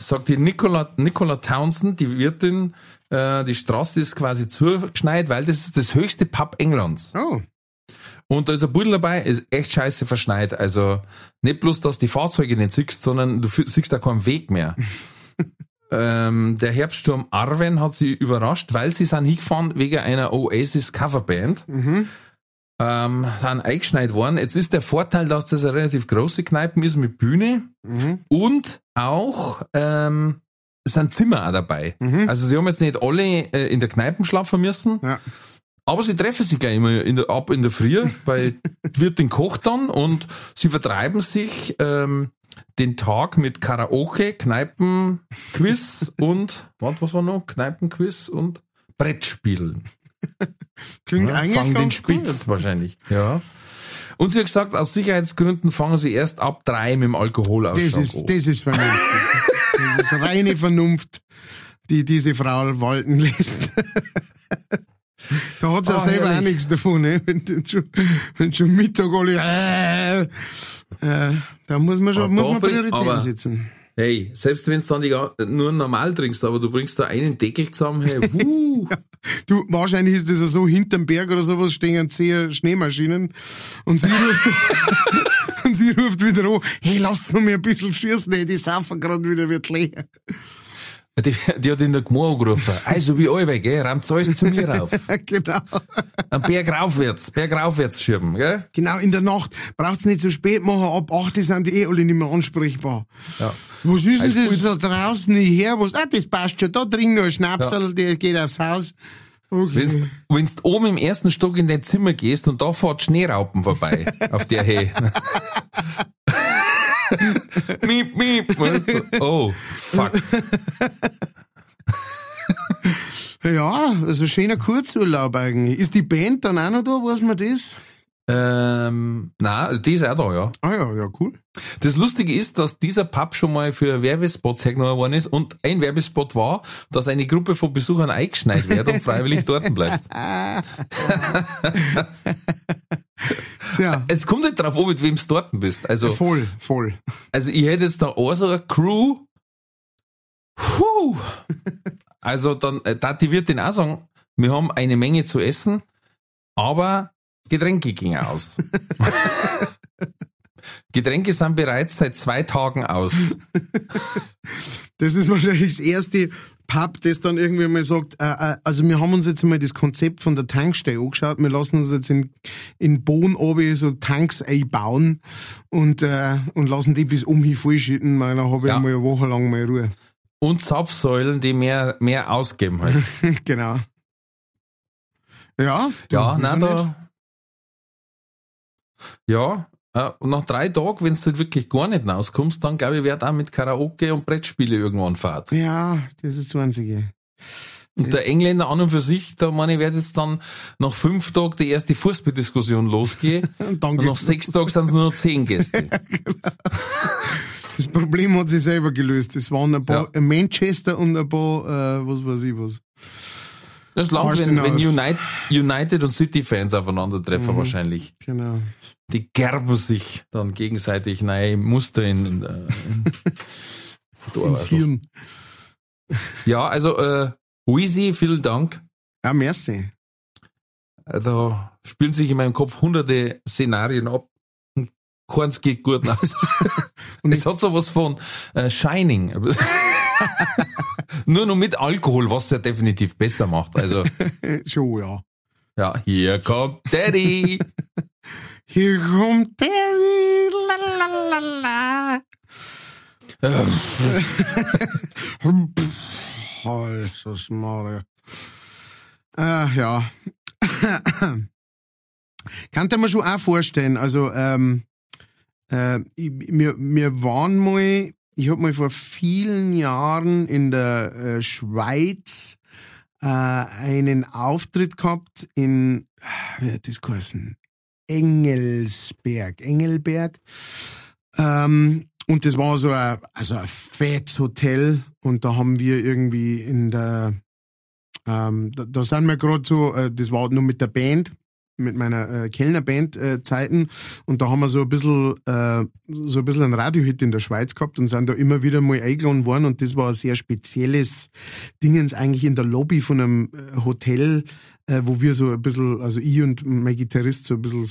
sagt die Nicola, Nicola Townsend, die Wirtin, äh, die Straße ist quasi zugeschneit, weil das ist das höchste Pub Englands. Oh. Und da ist ein Buddel dabei, ist echt scheiße verschneit. Also nicht bloß, dass die Fahrzeuge nicht siehst, sondern du siehst da keinen Weg mehr. ähm, der Herbststurm Arwen hat sie überrascht, weil sie sind hingefahren wegen einer Oasis Coverband. Mhm. Ähm, sind eingeschneit worden. Jetzt ist der Vorteil, dass das eine relativ große Kneipe ist mit Bühne mhm. und auch ähm, sind Zimmer auch dabei. Mhm. Also sie haben jetzt nicht alle äh, in der Kneipe schlafen müssen. Ja. Aber sie treffen sich gleich immer in der, ab in der Früh, weil wird den Koch dann und sie vertreiben sich ähm, den Tag mit Karaoke, Kneipenquiz und was, was war noch? Kneipenquiz und Brettspielen. Klingt ja, eigentlich fangen ganz den Spitz gut. wahrscheinlich. Ja. Und sie hat gesagt, aus Sicherheitsgründen fangen sie erst ab drei mit dem Alkohol an. Das ist, das ist vernünftig. das ist reine Vernunft, die diese Frau walten lässt. Da hat sie oh, ja selber herrlich. auch nichts davon, ne? wenn, schon, wenn schon Mittag alle, äh, äh, da muss man schon, aber muss man Prioritäten aber, setzen. Hey, selbst wenn du dann die, nur normal trinkst, aber du bringst da einen Deckel zusammen, hey, wuh. ja, du, wahrscheinlich ist das ja so, hinterm Berg oder sowas stehen zehn Schneemaschinen und sie ruft, und sie ruft wieder an, hey, lass noch mal ein bisschen schießen, die saufen gerade wieder, wird leer. Die, die hat der Gmor angerufen. Also wie alle, gell? Rammt alles zu mir rauf. genau. Ein Berg raufwärts, Berg raufwärts schieben, gell? Genau, in der Nacht. Braucht's nicht so spät machen, ab 8 sind die eh alle nicht mehr ansprechbar. Ja. Was ist denn das da draußen nicht her? Was, ah, das passt schon. Da drin noch ein Schnapsel, ja. der geht aufs Haus. Okay. Wenn du oben im ersten Stock in dein Zimmer gehst und da fährt Schneeraupen vorbei, auf der Höhe. miep, miep. Weißt du? Oh, fuck. ja, also schöner Kurzurlaub eigentlich. Ist die Band dann auch noch da, weiß man das? Ähm, nein, die ist auch da, ja. Ah ja, ja, cool. Das Lustige ist, dass dieser Pub schon mal für Werbespots hergenommen worden ist und ein Werbespot war, dass eine Gruppe von Besuchern eingeschneit wird und freiwillig dort bleibt. Tja. Es kommt nicht drauf an, mit wem du dort bist. Also, voll, voll. Also ich hätte jetzt da auch so eine Crew. Puh. Also dann, äh, da die wird den auch sagen, wir haben eine Menge zu essen, aber Getränke gingen aus. Getränke sind bereits seit zwei Tagen aus. Das ist wahrscheinlich das erste Pub, das dann irgendwie mal sagt, äh, äh, also wir haben uns jetzt mal das Konzept von der Tankstelle angeschaut, wir lassen uns jetzt in, in Bohn oben so Tanks einbauen und, äh, und lassen die bis umhin vollschütten, weil dann habe ich ja. mal eine Woche lang mal Ruhe. Und Zapfsäulen, die mehr, mehr ausgeben halt. genau. Ja, ja, nein, da, ja, äh, und nach drei Tagen, wenn du halt wirklich gar nicht rauskommst, dann glaube ich, wird auch mit Karaoke und Brettspiele irgendwann fahrt. Ja, das ist das Einzige. Und der Engländer an und für sich, da meine ich, wird jetzt dann nach fünf Tagen die erste Fußballdiskussion losgehen. und, und nach sechs Tagen sind es nur noch zehn Gäste. ja, genau. Das Problem hat sich selber gelöst. Es waren ein paar ja. Manchester und ein paar, äh, was weiß ich was. Das langt, wenn, wenn United, United und City-Fans aufeinandertreffen, mhm, wahrscheinlich. Genau. Die gerben sich dann gegenseitig neue Muster in, in, in ins Hirn. Ja, also, äh, Wheezy, vielen Dank. Ja, merci. Da spielen sich in meinem Kopf hunderte Szenarien ab. Keins geht gut aus. und es hat so was von äh, Shining. Nur noch mit Alkohol, was ja definitiv besser macht. Also. Schon, ja. Ja, hier kommt Daddy. Hier kommt Daddy. La, Jesus Maria. Äh, ja. Kann man schon auch vorstellen, also ähm, äh, wir, wir waren mal ich habe mal vor vielen Jahren in der äh, Schweiz äh, einen Auftritt gehabt in, äh, wie hat das geheißen? Engelsberg, Engelberg. Ähm, und das war so ein, also ein fettes Hotel. Und da haben wir irgendwie in der, ähm, da, da sind wir gerade so, äh, das war nur mit der Band, mit meiner äh, Kellnerband äh, und da haben wir so ein bisschen äh, so ein bisschen einen Radiohit in der Schweiz gehabt und sind da immer wieder mal eingeladen worden. Und das war ein sehr spezielles Dingens eigentlich in der Lobby von einem äh, Hotel, äh, wo wir so ein bisschen, also ich und mein Gitarrist so ein bisschen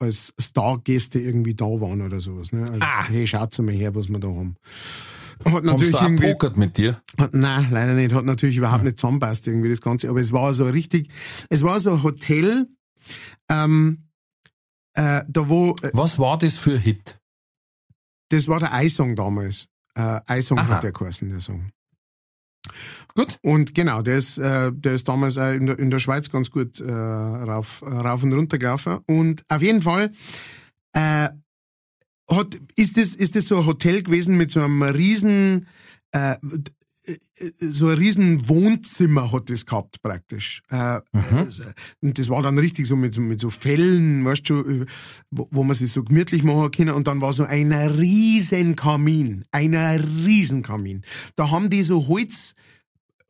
als Stargäste irgendwie da waren oder sowas. Ne? Also, Ah. hey, schaut mal her, was wir da haben. Hat Haben natürlich sie auch irgendwie, mit dir? hat, nein, leider nicht. Hat natürlich überhaupt nicht zusammenpasst irgendwie das Ganze. Aber es war so richtig, es war so ein Hotel, ähm, äh, da wo, äh, Was war das für ein Hit? das war der Eisong damals. Äh, Eisong Aha. hat der geheißen, der Song. Gut. Und genau, der ist, äh, der ist damals auch in der, in der Schweiz ganz gut äh, rauf, rauf und runter gelaufen. Und auf jeden Fall äh, hat, ist, das, ist das so ein Hotel gewesen mit so einem riesen, äh, so ein riesen Wohnzimmer hat das gehabt praktisch. Äh, Und das war dann richtig so mit, so mit so Fellen, weißt du, wo, wo man sich so gemütlich machen kann. Und dann war so ein riesen Kamin, ein riesen Kamin. Da haben die so Holz,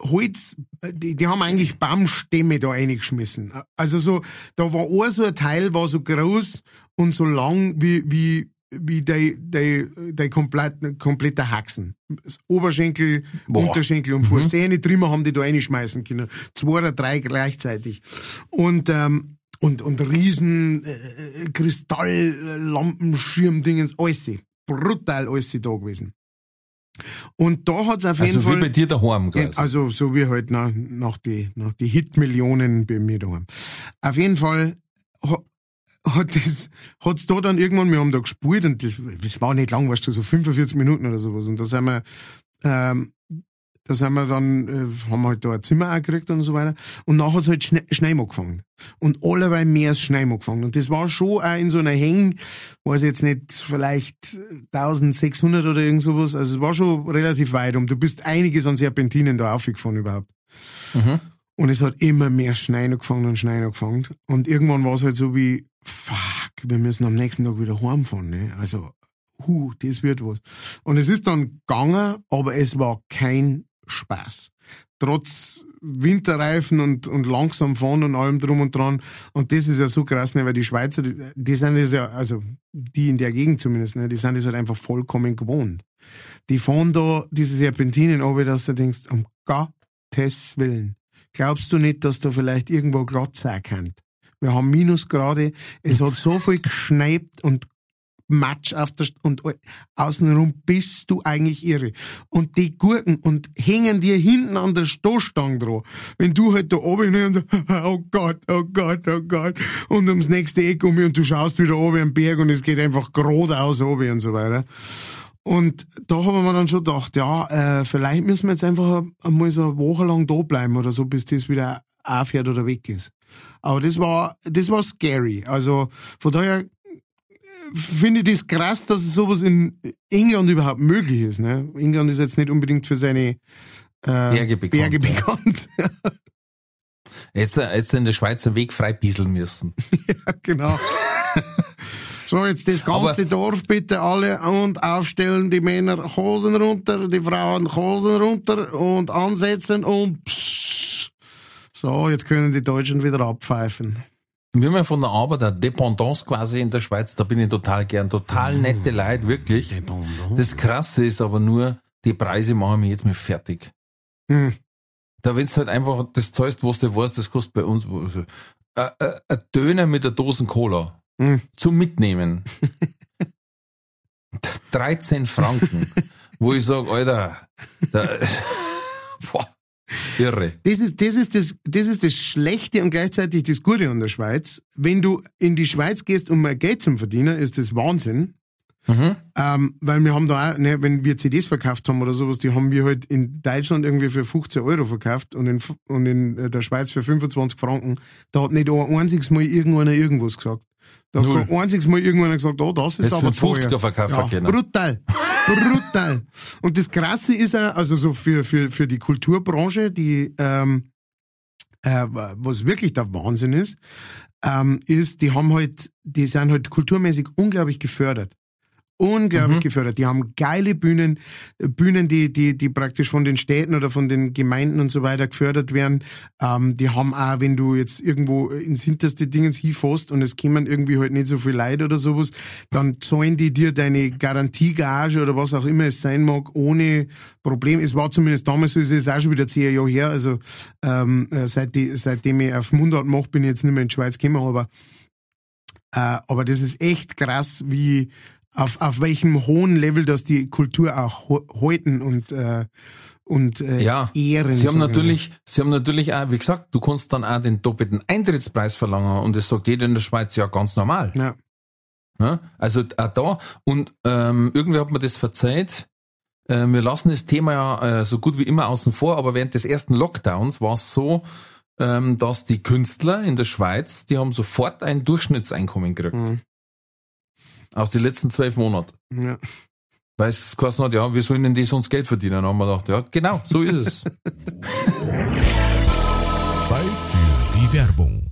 Holz, die, die haben eigentlich Baumstämme da reingeschmissen. Also so, da war ein so ein Teil, war so groß und so lang wie, wie, wie der, der, der komplette, komplette Haxen. Oberschenkel, Boah. Unterschenkel und Fuß. Mhm. Trimmer haben die da reinschmeißen können. Zwei oder drei gleichzeitig. Und, ähm, und, und riesen äh, Kristalllampenschirmdingens, alles. Brutal alles da gewesen. Und da hat's auf jeden Also wie Fall. bei dir daheim, quasi. Also so wie halt nach, nach die, nach die Hitmillionen bei mir daheim. Auf jeden Fall hat das, hat's da dann irgendwann, wir haben da gespielt und das, das war nicht lang, weißt du, so 45 Minuten oder sowas. Und da sind wir, ähm, da sind wir dann, äh, haben wir halt da ein Zimmer auch gekriegt und so weiter. Und nachher hat's halt Schnee, Schnee angefangen. Und allerweil mehr als Schnee angefangen. Und das war schon auch in so einer Häng, weiß jetzt nicht, vielleicht 1600 oder irgend sowas. Also es war schon relativ weit und du bist einiges an Serpentinen da aufgefahren überhaupt. Mhm. Und es hat immer mehr Schnee angefangen und Schnee angefangen. Und irgendwann war es halt so wie, fuck, wir müssen am nächsten Tag wieder heimfahren, ne? Also, hu, das wird was. Und es ist dann gegangen, aber es war kein Spaß. Trotz Winterreifen und, und langsam fahren und allem drum und dran. Und das ist ja so krass, ne, weil die Schweizer, die, die sind das ja, also die in der Gegend zumindest, ne, die sind das halt einfach vollkommen gewohnt. Die fahren da diese Serpentinen runter, dass du denkst, um Gottes Willen. Glaubst du nicht, dass da vielleicht irgendwo glatt sein kann? Wir haben Minusgrade, es hat so viel geschneit und Matsch auf der St und außenrum bist du eigentlich irre. Und die Gurken und hängen dir hinten an der Stoßstange dran. Wenn du halt da oben und so, oh Gott, oh Gott, oh Gott, und ums nächste Eck um und du schaust wieder oben am Berg und es geht einfach geradeaus oben und so weiter. Und da haben wir dann schon gedacht, ja, äh, vielleicht müssen wir jetzt einfach einmal so eine Woche lang da bleiben oder so, bis das wieder aufhört oder weg ist. Aber das war, das war scary. Also von daher äh, finde ich das krass, dass sowas in England überhaupt möglich ist. Ne? England ist jetzt nicht unbedingt für seine äh, Berge bekannt, Berge ja. bekannt. Jetzt, äh, jetzt in der Schweizer Weg frei bieseln müssen. genau. So, jetzt das ganze Aber- Dorf bitte alle und aufstellen, die Männer Hosen runter, die Frauen Hosen runter und ansetzen und psch. so, jetzt können die Deutschen wieder abpfeifen. Wir haben ja von der Arbeit eine Dependance quasi in der Schweiz, da bin ich total gern. Total nette Leute, wirklich. Das Krasse ist aber nur, die Preise machen mich jetzt mal fertig. Hm. Da wenn's halt einfach das zahlst, was du weißt, das kostet bei uns äh, äh, ein Döner mit der Dosen Cola Hm. zum Mitnehmen. 13 Franken. wo ich sage, Alter, da, boah, irre. Das ist, das ist das, das ist das Schlechte und gleichzeitig das Gute an der Schweiz. Wenn du in die Schweiz gehst, um mal Geld zu verdienen, ist das Wahnsinn. Mhm. Ähm, weil wir haben da auch, ne, wenn wir CDs verkauft haben oder sowas, die haben wir halt in Deutschland irgendwie für 15 Euro verkauft und in, und in äh, der Schweiz für 25 Franken. Da hat nicht ein einziges Mal irgendeiner irgendwas gesagt. Da hat kein einziges Mal irgendeiner gesagt, oh, das ist Das aber für 50er teuer. ja, können. brutal. Brutal. Und das Krasse ist ja, also so für, für, für die Kulturbranche, die, ähm, äh, was wirklich der Wahnsinn ist, ähm, ist, die haben halt, die sind halt kulturmäßig unglaublich gefördert unglaublich mhm. gefördert. Die haben geile Bühnen, Bühnen, die, die, die praktisch von den Städten oder von den Gemeinden und so weiter gefördert werden. Ähm, die haben auch, wenn du jetzt irgendwo ins hinterste Dingens hinfährst und es kommen irgendwie halt nicht so viel Leid oder sowas, dann zahlen die dir deine Garantiegage oder was auch immer es sein mag, ohne Problem. Es war zumindest damals so, es ist auch schon wieder zehn Jahre her, also ähm, äh, seit die, seitdem ich auf Mundart mache, bin ich jetzt nicht mehr in die Schweiz gekommen, aber äh, aber das ist echt krass, wie auf, auf welchem hohen Level das die Kultur auch halten und äh, und äh, ja, ehren. Sie haben natürlich, sie haben natürlich auch, wie gesagt, du kannst dann auch den doppelten Eintrittspreis verlangen und das sagt jeder in der Schweiz ja ganz normal. Ja. ja also auch da und ähm, irgendwie hat man das verzeiht. Äh, wir lassen das Thema ja äh, so gut wie immer außen vor, aber während des ersten Lockdowns war es so, ähm, dass die Künstler in der Schweiz, die haben sofort ein Durchschnittseinkommen gekriegt. Mhm. Aus den letzten zwölf Monaten. Ja. Weil es geheißen hat, ja, wie sollen denn die sonst Geld verdienen? Dann haben wir gedacht, ja, genau, so ist es. Zeit für die Werbung.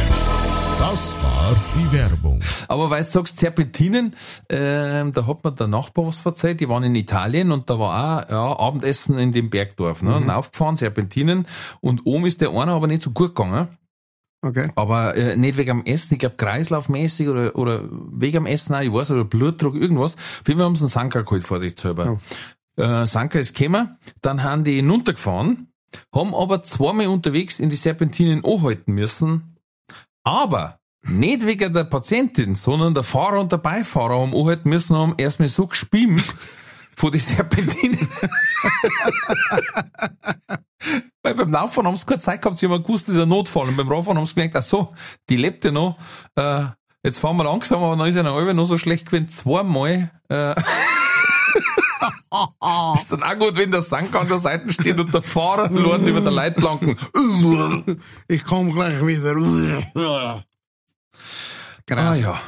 Das war die Werbung. Aber weil du sagst, Serpentinen, äh, da hat mir der Nachbar was verzeiht, die waren in Italien und da war auch ja, Abendessen in dem Bergdorf. Ne? Mhm. Und aufgefahren, Serpentinen und oben ist der einer aber nicht so gut gegangen. Okay. Aber äh, nicht wegen am Essen, ich glaube kreislaufmäßig oder, oder wegen am Essen, nein, ich weiß, oder Blutdruck, irgendwas. Jeden Fall haben sie einen Sanka geholt, vorsichtshalber. Oh. Äh, Sanka ist gekommen, dann haben die hinuntergefahren, haben aber zweimal unterwegs in die Serpentinen anhalten müssen, aber nicht wegen der Patientin, sondern der Fahrer und der Beifahrer haben anhalten müssen, haben erstmal so gespimmt von den Serpentinen. Weil beim Laufen haben sie keine Zeit gehabt, sie haben gewusst, das ist ein Notfall. Und beim Radfahren haben sie gemerkt, ach so, die lebt ja noch. Äh, jetzt fahren wir langsam, aber dann ist ja noch, noch so schlecht gewesen, zweimal. Äh, ist dann auch gut, wenn der Sanker an der Seite steht und der Fahrer lernt über der Leitplanken. ich komme gleich wieder. Krass. Ah, ja.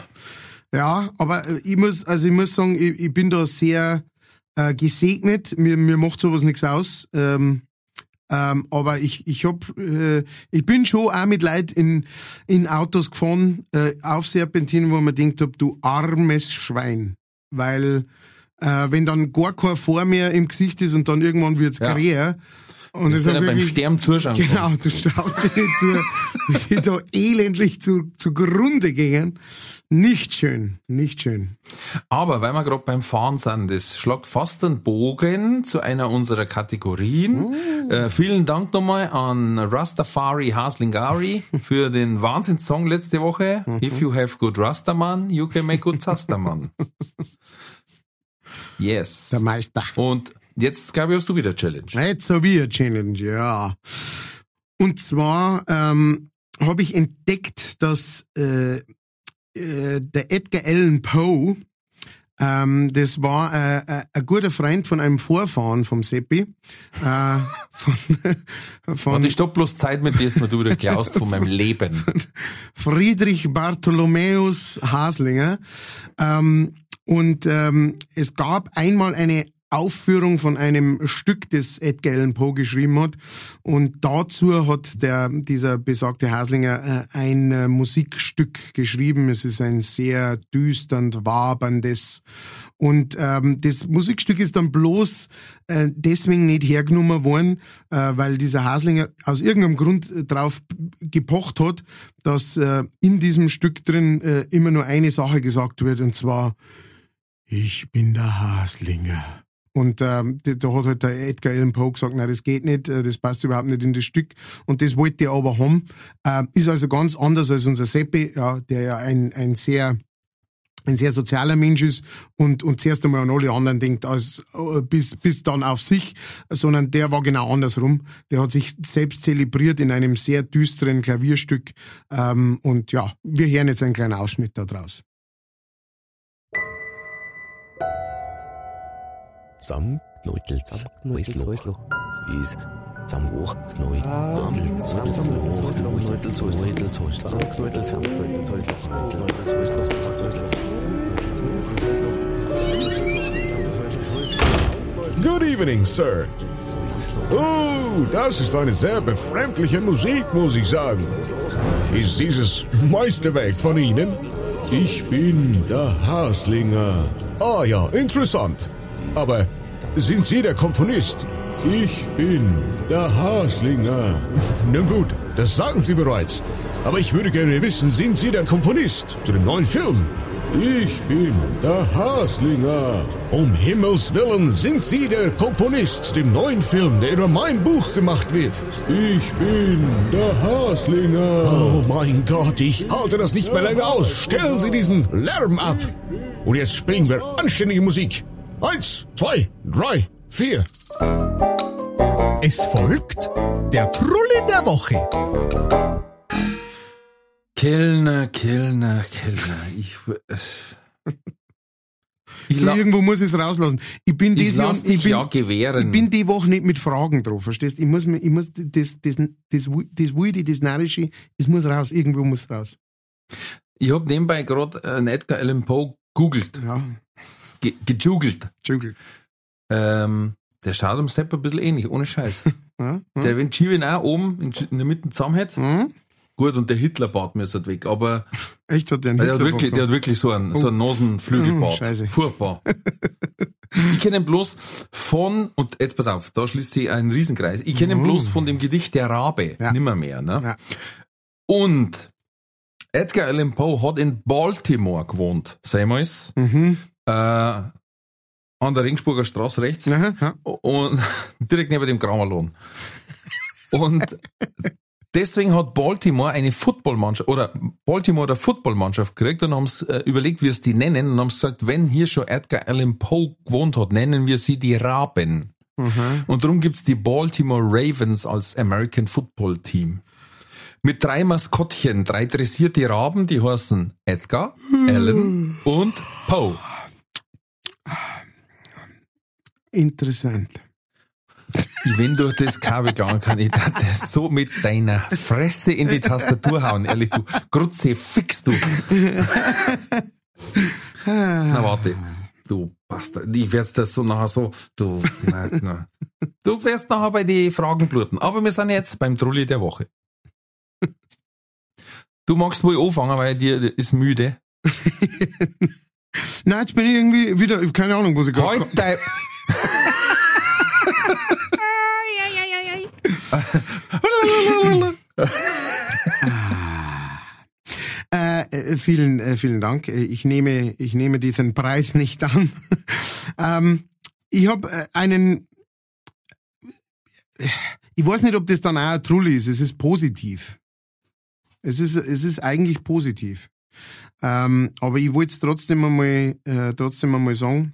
ja, aber ich muss, also ich muss sagen, ich, ich bin da sehr äh, gesegnet. Mir, mir macht sowas nichts aus. Ähm, ähm, aber ich, ich hab, äh, ich bin schon auch mit Leid in, in Autos gefahren, äh, auf Serpentinen, wo man denkt hab, du armes Schwein. Weil äh, wenn dann gar kein vor mehr im Gesicht ist und dann irgendwann wird's ja. Krähe. Und das ist beim Sterben zuschauen. Genau, du schaust dir nicht zu, wie sie da elendlich zu, zugrunde gehen. Nicht schön, nicht schön. Aber weil wir gerade beim Fahren sind, das schlagt fast einen Bogen zu einer unserer Kategorien. Mm. Äh, vielen Dank nochmal an Rastafari Haslingari für den Wahnsinnssong letzte Woche. If you have good Rastaman, you can make good Zasterman. Yes. Der Meister. Und jetzt, glaube ich, hast du wieder Challenge. Jetzt habe ich eine Challenge, ja. Und zwar ähm, habe ich entdeckt, dass äh, äh, der Edgar Allan Poe, ähm, das war äh, äh, ein guter Freund von einem Vorfahren vom Seppi. Äh, von, von Warte, stopp bloß Zeit mit dir, du wieder klaust von meinem Leben. Friedrich Bartholomäus Haslinger. Ähm, und ähm, es gab einmal eine Aufführung von einem Stück, das Edgar Allan Poe geschrieben hat. Und dazu hat der, dieser besagte Haslinger äh, ein äh, Musikstück geschrieben. Es ist ein sehr düsternd waberndes. Und ähm, das Musikstück ist dann bloß äh, deswegen nicht hergenommen worden, äh, weil dieser Haslinger aus irgendeinem Grund drauf gepocht hat, dass äh, in diesem Stück drin äh, immer nur eine Sache gesagt wird, und zwar ich bin der Haslinger. Und ähm, da hat halt der Edgar Allan Poe gesagt, nein, das geht nicht, äh, das passt überhaupt nicht in das Stück. Und das wollte er aber haben. Ähm, ist also ganz anders als unser Seppi, ja, der ja ein, ein sehr ein sehr sozialer Mensch ist und, und zuerst einmal an alle anderen denkt, als, äh, bis, bis dann auf sich, sondern der war genau andersrum. Der hat sich selbst zelebriert in einem sehr düsteren Klavierstück. Ähm, und ja, wir hören jetzt einen kleinen Ausschnitt daraus. Zusammenknäutelt, Häusloch, ist zusammengeknäut, Knäutelt, zusammengeknäutelt, Knäutelt, Häusloch, zusammengeknäutelt, zusammengeknäutelt, Häusloch, Good evening, Sir. Oh, das ist eine sehr befremdliche Musik, muss ich sagen. Ist dieses Meisterwerk von Ihnen? Ich bin der Haslinger. Ah ja, interessant. Aber sind Sie der Komponist? Ich bin der Haslinger. Nun gut, das sagen Sie bereits. Aber ich würde gerne wissen, sind Sie der Komponist zu dem neuen Film? Ich bin der Haslinger. Um Himmels Willen sind Sie der Komponist zu dem neuen Film, der über mein Buch gemacht wird. Ich bin der Haslinger. Oh mein Gott, ich halte das nicht mehr länger aus. Stellen Sie diesen Lärm ab. Und jetzt spielen wir anständige Musik. Eins, zwei, drei, vier. Es folgt der Trulli der Woche. Kellner, Kellner, Kellner. Ich, ich, la irgendwo muss ich es rauslassen. Ich bin ich Jahr, lass dich ich bin, ja gewähren. ich bin die Woche nicht mit Fragen drauf, verstehst? Ich muss, ich muss das, das, das, das Wilde, das Narrische, es muss raus, irgendwo muss raus. Ich hab nebenbei gerade äh, Edgar Allan Poe googelt, Ja, ge gegoogelt. Entschuldigung. Ähm, der schaut am Sepp ein bisschen ähnlich, ohne Scheiß. Ja, ja. Der, wenn Chivin auch oben in, in der Mitte zusammen hätte, Hm? gut, und der Hitlerbart müsste weg, aber Echt hat der einen der hat, Hitler wirklich, der hat wirklich so einen, so einen. Oh, Scheiße. Furchtbar. ich kenne ihn bloß von, und jetzt pass auf, da schließt sich ein Riesenkreis. Ich kenne ihn bloß von dem Gedicht Der Rabe, Ja. nimmer mehr. Ne? Ja. Und Edgar Allan Poe hat in Baltimore gewohnt, sehmals, Mhm. Äh, an der Ringsburger Straße rechts Aha, ja. und direkt neben dem Grammerlohn. Und deswegen hat Baltimore eine Footballmannschaft oder Baltimore eine Footballmannschaft gekriegt und haben es äh, überlegt, wie es die nennen und haben gesagt, wenn hier schon Edgar Allan Poe gewohnt hat, nennen wir sie die Raben. Mhm. Und darum gibt's die Baltimore Ravens als American Football Team. Mit drei Maskottchen, drei dressierte Raben, die heißen Edgar, Allan und Poe. Interessant. Wenn du das Kabel gegangen kann, ich darf das so mit deiner Fresse in die Tastatur hauen, ehrlich, du Grutze, fix du. Na warte, du Bastard, ich werd's das so nachher so, du, na, na. Du wirst nachher bei die Fragen bluten. Aber wir sind jetzt beim Trulli der Woche. Du magst wohl anfangen, weil dir ist müde. Nein, jetzt bin ich irgendwie wieder, keine Ahnung, was ich gerade... Heute. Äh, äh, vielen, äh, vielen Dank. Äh, Ich nehme, ich nehme diesen Preis nicht an. ähm, ich habe äh, einen. Ich weiß nicht, ob das dann auch ein Trulli ist. Es ist positiv. Es ist, es ist eigentlich positiv. Ähm, aber ich wollte es trotzdem einmal, äh, trotzdem einmal sagen.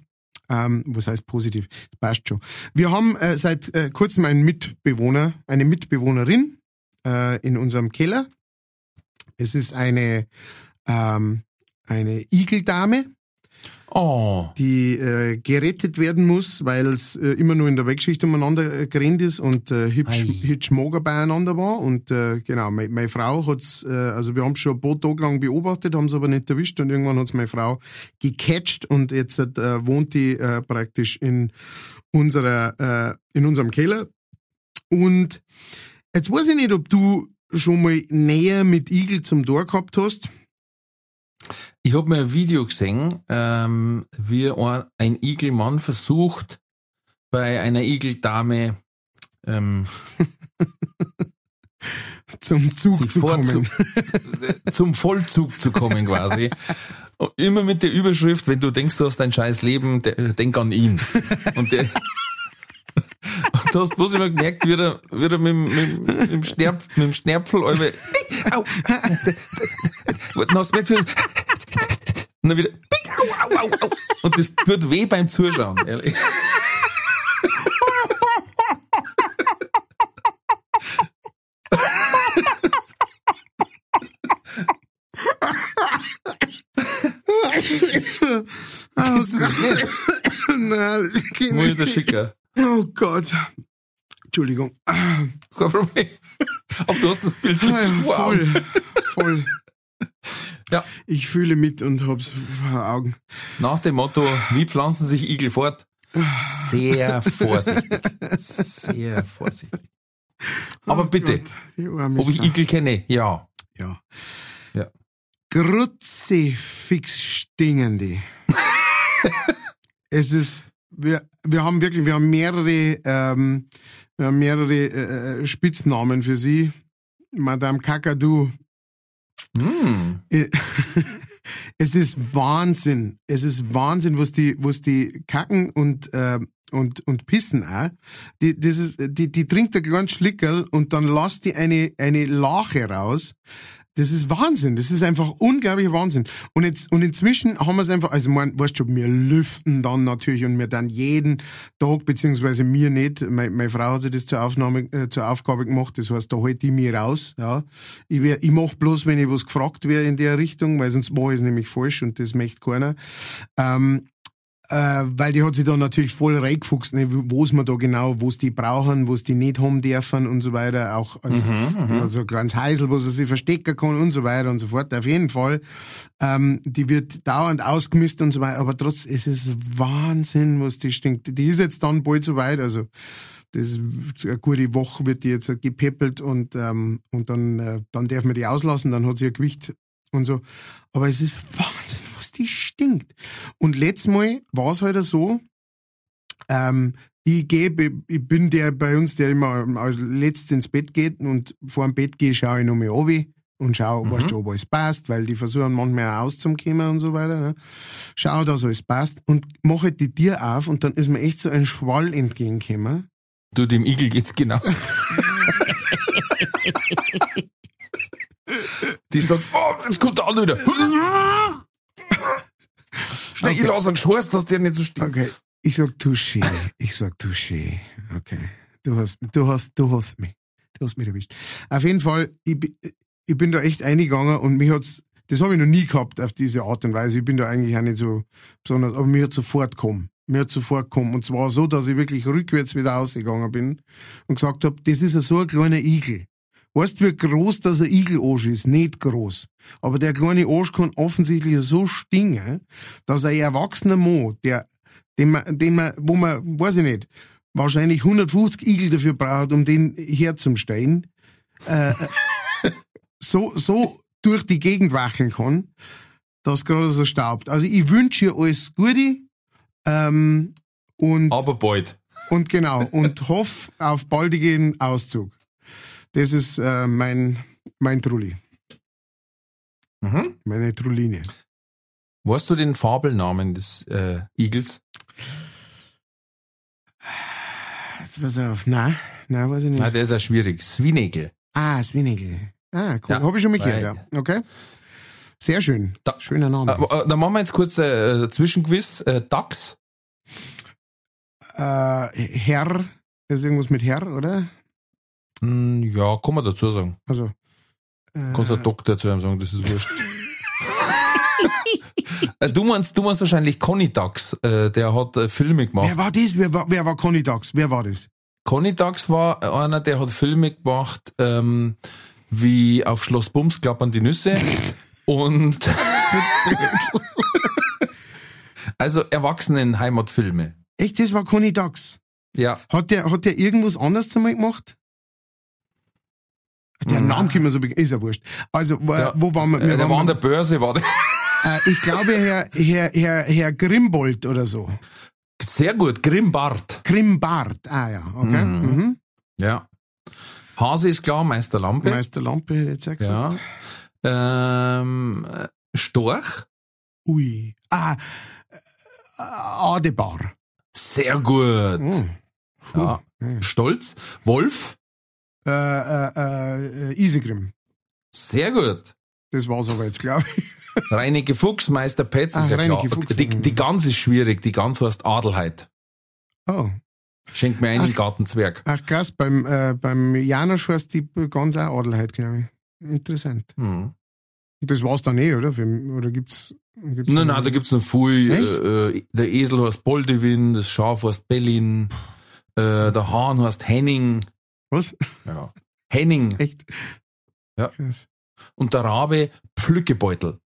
Ähm, was heißt positiv? Das passt schon. Wir haben äh, seit äh, kurzem einen Mitbewohner, eine Mitbewohnerin äh, in unserem Keller. Es ist eine, ähm, eine Igeldame, Oh, die äh, gerettet werden muss, weil es äh, immer nur in der Wegschicht umeinander äh, gerannt ist und äh, hübsch, Ei. hübsch mager beieinander war. Und äh, genau, meine, meine Frau hat's, äh, also wir haben schon ein paar Tage lang beobachtet, haben es aber nicht erwischt und irgendwann hat's meine Frau gecatcht und jetzt äh, wohnt die äh, praktisch in unserer, äh, in unserem Keller. Und jetzt weiß ich nicht, ob du schon mal näher mit Igel zum Tor gehabt hast. Ich habe mir ein Video gesehen, ähm, wie ein, Igelmann versucht, bei einer Igeldame ähm, Zum Zug zu kommen. zum Vollzug zu kommen quasi. Und immer mit der Überschrift, wenn du denkst, du hast ein scheiß Leben, de- denk an ihn. Und, der, und du hast bloß immer gemerkt, wie er, wie er mit, dem- mit, mit, dem Schnerp, mit dem Schnärpfel au, dann hast du gemerkt, er- und dann wieder, au, au, au. Und das tut weh beim Zuschauen, ehrlich. Nicht? Nein, das geht Muss ich nicht. schicken? Oh Gott. Entschuldigung. Kein Problem. Aber du hast das Bild Ja, vor Augen. voll, voll. Ja. Ich fühle mit und hab's vor Augen. Nach dem Motto, wie pflanzen sich Igel fort? Sehr vorsichtig. Sehr vorsichtig. Aber bitte, Oh Gott, die arme ob ich. Igel kenne? Ja. Ja. Ja. Kruzifix stingen die. es ist, wir, wir haben wirklich, wir haben mehrere, ähm, wir haben mehrere äh, äh, Spitznamen für sie. Madame Kakadu. Hm. Es ist Wahnsinn. Es ist Wahnsinn, was die, was die kacken und, äh, und, und pissen auch. Die, das ist, die, die trinkt ein kleines Schlickerl und dann lasst die eine, eine Lache raus. Das ist Wahnsinn. Das ist einfach unglaublicher Wahnsinn. Und jetzt, und inzwischen haben wir es einfach, also, man, weißt schon, wir lüften dann natürlich und wir dann jeden Tag, beziehungsweise mir nicht. Meine, meine Frau hat sich das zur Aufnahme, äh, zur Aufgabe gemacht. Das heißt, da halte ich mich raus, ja. Ich, wär, ich mach bloß, wenn ich was gefragt wäre in der Richtung, weil sonst mache ich es nämlich falsch und das möchte keiner. Ähm, äh, weil die hat sich da natürlich voll reingefuchst, ne, wo es man da genau, wo es die brauchen, wo es die nicht haben dürfen und so weiter, auch als also ein kleines Heisel, wo sie sich verstecken kann und so weiter und so fort. Auf jeden Fall, ähm, die wird dauernd ausgemisst und so weiter, aber trotz, es ist Wahnsinn, was die stinkt. Die ist jetzt dann bald so weit, also das ist eine gute Woche wird die jetzt gepäppelt und ähm, und dann äh, dann darf man die auslassen, dann hat sie ihr Gewicht und so. Aber es ist Wahnsinn, was die stinkt. Und letztes Mal war es halt so, ähm, ich gehe, ich bin der bei uns, der immer als letztes ins Bett geht und vor dem Bett gehe, schaue ich noch mal runter und schau, mhm. weißt du, ob alles passt, weil die versuchen manchmal auch auszukommen und so weiter. Ne? Schau, dass alles passt und mache halt die Tür auf und dann ist mir echt so ein Schwall entgegengekommen. Du, dem Igel geht's genauso. Die sagt, oh, jetzt kommt der andere wieder. Ich Okay. lass einen Scheiß, dass der nicht so stinkt. Okay, ich sag Touché, ich sag Touché. Okay, du hast, du hast, du hast mich, du hast mich erwischt. Auf jeden Fall, ich, ich bin da echt eingegangen und mich hat's, das habe ich noch nie gehabt auf diese Art und Weise. Ich bin da eigentlich auch nicht so besonders, aber mir hat sofort gekommen. Mir hat sofort gekommen. Und zwar so, dass ich wirklich rückwärts wieder ausgegangen bin und gesagt habe, das ist ja so ein kleiner Igel. Weißt du, wie groß das ein Igelarsch ist? Nicht groß. Aber der kleine Arsch kann offensichtlich so stinken, dass ein erwachsener Mann, der, den man, den man, wo man, weiß ich nicht, wahrscheinlich 150 Igel dafür braucht, um den herzustellen, äh, so, so durch die Gegend wackeln kann, dass gerade so staubt. Also ich wünsche ihr alles Gute, ähm, und, Aber bald. und genau, und hoffe auf baldigen Auszug. Das ist äh, mein, mein Trulli, Mhm. meine Trulline. Weißt du den Fabelnamen des äh, Igels? Jetzt pass auf, nein, nein, weiß ich nicht. Nein, der ist ja schwierig. Swinegel. Ah, Swinegel. Ah, cool. Ja, Habe ich schon mal gehört, ja. Okay. Sehr schön. Da- Schöner Name. Äh, äh, dann machen wir jetzt kurz äh, Zwischenquiz. Äh, Dachs. Äh, Herr, das ist irgendwas mit Herr, oder? Hm, ja, kann man dazu sagen. Also. Äh, Kannst du Doktor zu ihm sagen, das ist wurscht. Äh, du meinst, du meinst wahrscheinlich Conny Dax, äh, der hat äh, Filme gemacht. wer war das? Wer war, wer war Conny Dax? Wer war das? Conny Dax war einer, der hat Filme gemacht, ähm, wie auf Schloss Bums klappern die Nüsse und also Erwachsenen-Heimatfilme. Echt, das war Conny Dax. Ja, Hat der, hat der irgendwas anderes zu mir gemacht? Der Nein. Name kommt mir so ist ja wurscht. Also, wo, der, wo waren wir? äh, wir der war waren an der Börse, war der. äh, ich glaube, Herr, Herr, Herr, Herr Grimbold oder so. Sehr gut, Grimbart. Grimbart. Ah, ja, okay. Mhm. Ja. Hase ist klar, Meister Lampe. Meister Lampe hätte ich jetzt ja. gesagt. Ähm, äh, Storch. Ui. Ah, äh, Adebar. Sehr gut. Oh. Ja. Stolz. Wolf. Äh, äh, äh, Isegrim. Sehr gut. Das war's aber jetzt, glaube ich. Reineke Fuchs, Meister Petz Ach, ist ja Reineke klar. Fuchs. Die, die Gans ist schwierig, die Gans heißt Adelheid. Oh. Schenk mir einen Gartenzwerg. Ach krass, beim, äh, beim Janosch heißt die ganz auch Adelheid, glaube ich. Interessant. Hm. Das war's dann eh, oder? Für, oder gibt's, gibt's Nein, nein, da gibt's noch viel. Äh, äh, der Esel heißt Boldewin, das Schaf heißt Bellin, äh, der Hahn heißt Henning. Was? Ja. Henning. Echt? Ja. Krass. Und der Rabe Pflückebeutel.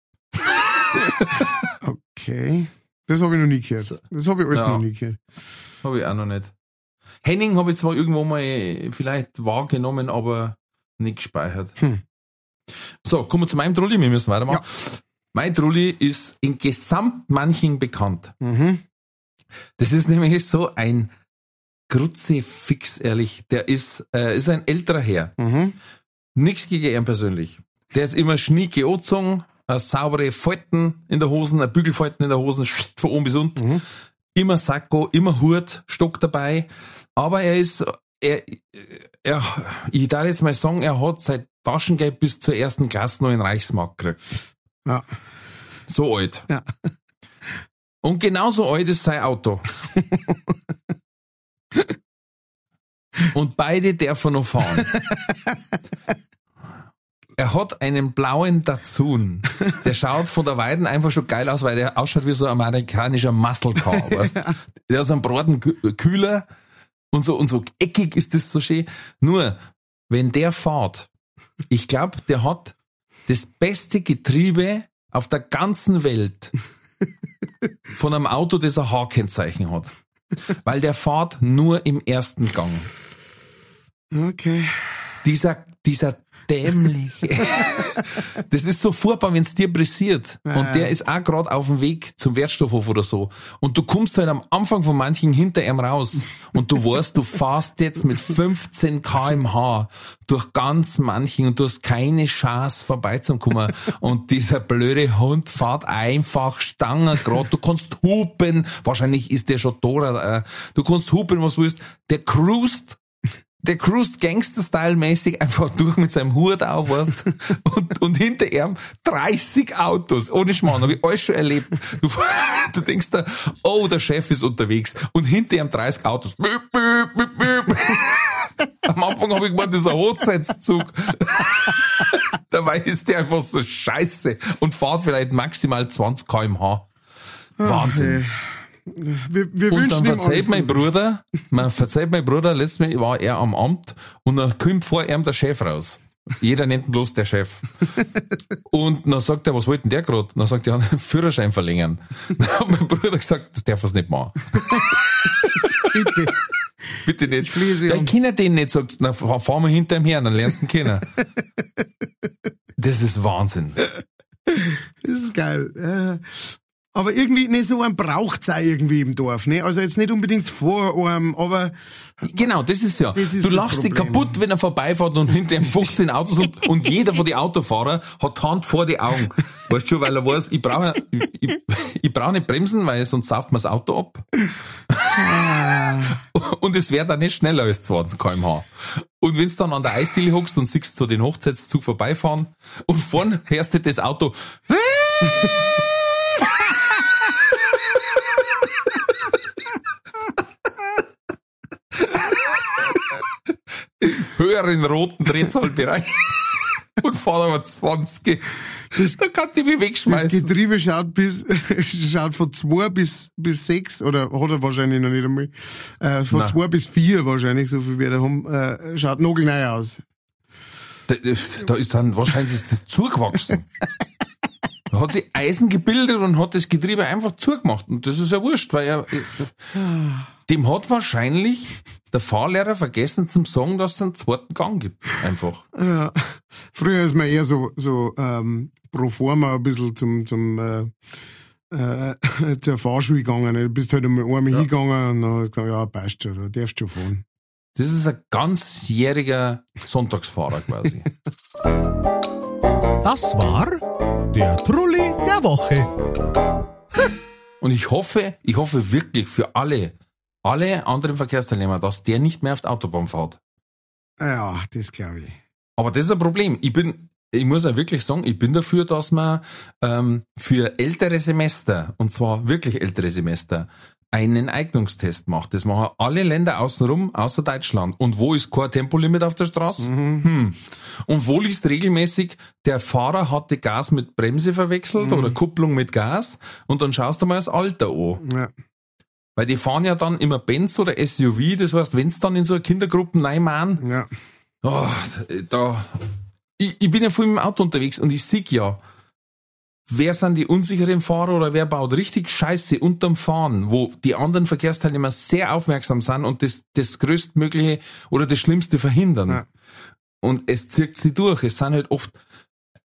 Okay. Das habe ich noch nie gehört. So. Das habe ich alles Ja. noch nie gehört. Habe ich auch noch nicht. Henning habe ich zwar irgendwo mal äh, vielleicht wahrgenommen, aber nicht gespeichert. Hm. So, kommen wir zu meinem Trulli, wir müssen weitermachen. Mein Trulli ist in Gesamtmanching bekannt. Mhm. Das ist nämlich so ein Kruzifix, ehrlich. Der ist, äh, ist ein älterer Herr. Mhm. Nichts gegen ihn persönlich. Der ist immer schnieke angezogen, äh, saubere Falten in der Hosen, äh, Bügelfalten in der Hosen, von oben bis unten. Mhm. Immer Sakko, immer Hut, Stock dabei. Aber er ist, er, er, ich darf jetzt mal sagen, er hat seit Taschengeld bis zur ersten Klasse noch in Reichsmark gekriegt. Ja. So alt. Ja. Und genauso alt ist sein Auto. Und beide darf er noch fahren. Er hat einen blauen Datsun. Der schaut von der Weiden einfach schon geil aus, weil der ausschaut wie so ein amerikanischer Muscle Car. Weißt? Der ist ein Braten kühler und so, und so eckig ist das so schön. Nur, wenn der fährt, ich glaube, der hat das beste Getriebe auf der ganzen Welt von einem Auto, das ein H-Kennzeichen hat. Weil der fährt nur im ersten Gang. Okay. Dieser, dieser dämliche. Das ist so furchtbar, wenn es dir pressiert. Und der ist auch gerade auf dem Weg zum Wertstoffhof oder so. Und du kommst halt am Anfang von manchen hinter ihm raus. Und du weißt, du fahrst jetzt mit 15 kmh durch ganz manchen und du hast keine Chance vorbeizukommen. Und dieser blöde Hund fährt einfach Stangen gerade. Du kannst hupen. Wahrscheinlich ist der schon da. äh, Du kannst hupen, was du willst. Der cruist der cruist Gangster-Style-mäßig einfach durch mit seinem Hut auf, weißt, und, und hinter ihm 30 Autos, ohne Schmarrn, habe ich alles schon erlebt. Du, du denkst da, oh, der Chef ist unterwegs, und hinter ihm 30 Autos. Büp, büp, büp, büp. Am Anfang habe ich gemeint, das ist ein Hochzeitszug. Dabei ist der einfach so scheiße und fährt vielleicht maximal 20 kmh. Wahnsinn. Wir, wir Und wünschen dann verzeiht mein. Bruder, man verzeiht mein Bruder, letztes Mal war er am Amt und dann kommt vor ihm der Chef raus. Jeder nennt ihn bloß der Chef. Und dann sagt er, was wollte denn der gerade? Dann sagt er, Führerschein verlängern. Dann hat mein Bruder gesagt, das darf er nicht machen. Bitte. Bitte nicht. fliehe Sie Ja, an. ich kenne den nicht, sagt, na, fahr fahr mal hinter ihm her, dann lernst du ihn kennen. Das ist Wahnsinn. Das ist geil. Aber irgendwie, ne, so ein braucht's auch irgendwie im Dorf, ne? Also jetzt nicht unbedingt vor einem, aber Genau, das ist ja. Das ist du lachst dich kaputt, wenn er vorbeifährt und hinter ihm 15 Autos und, und jeder von den Autofahrern hat die Hand vor die Augen. Weißt du, weil er weiß, ich brauche ich, ich, ich brauche nicht bremsen, weil sonst sauft mir das Auto ab. und es wäre dann nicht schneller als 20 kmh. Und wenn du dann an der Eisdiele hockst und siehst so den Hochzeitszug vorbeifahren und vorn hörst du das Auto höheren roten Drehzahlbereich und fahren aber 20. Das, da kann die mich das wegschmeißen. Getriebe schaut bis, schaut von zwei bis, bis sechs, oder hat er wahrscheinlich noch nicht einmal, äh, von Nein. zwei bis vier wahrscheinlich, so viel wie wir da haben, äh, schaut nagelneu aus. Da, da ist dann, wahrscheinlich ist das zugewachsen. Da hat sich Eisen gebildet und hat das Getriebe einfach zugemacht. Und das ist ja wurscht, weil er, dem hat wahrscheinlich der Fahrlehrer vergessen zum sagen, dass es einen zweiten Gang gibt. Einfach. Ja. Früher ist man eher so, so ähm, pro forma ein bisschen zum, zum äh, äh, zur Fahrschule gegangen. Du bist halt einmal einmal hingegangen und dann gesagt, ja, passt schon, da darfst du schon fahren. Das ist ein ganzjähriger Sonntagsfahrer quasi. Das war der Trulli der Woche. Und ich hoffe, ich hoffe wirklich für alle, alle anderen Verkehrsteilnehmer, dass der nicht mehr auf die Autobahn fährt. Ja, das glaube ich. Aber das ist ein Problem. Ich bin, ich muss ja wirklich sagen, ich bin dafür, dass man ähm, für ältere Semester, und zwar wirklich ältere Semester, einen Eignungstest macht. Das machen alle Länder außenrum, außer Deutschland. Und wo ist kein Tempolimit auf der Straße? Hm. Und wo liest regelmäßig, der Fahrer hatte Gas mit Bremse verwechselt oder Kupplung mit Gas und dann schaust du mal das Alter an. Ja. Weil die fahren ja dann immer Benz oder SUV, das heißt, wenn's dann in so eine Kindergruppe reinmachen, Ja. Oh, da. Ich, ich bin ja viel im Auto unterwegs und ich sehe ja, wer sind die unsicheren Fahrer oder wer baut richtig Scheiße unterm Fahren, wo die anderen Verkehrsteilnehmer sehr aufmerksam sind und das, das größtmögliche oder das Schlimmste verhindern. Ja. Und es zirkt sie durch. Es sind halt oft,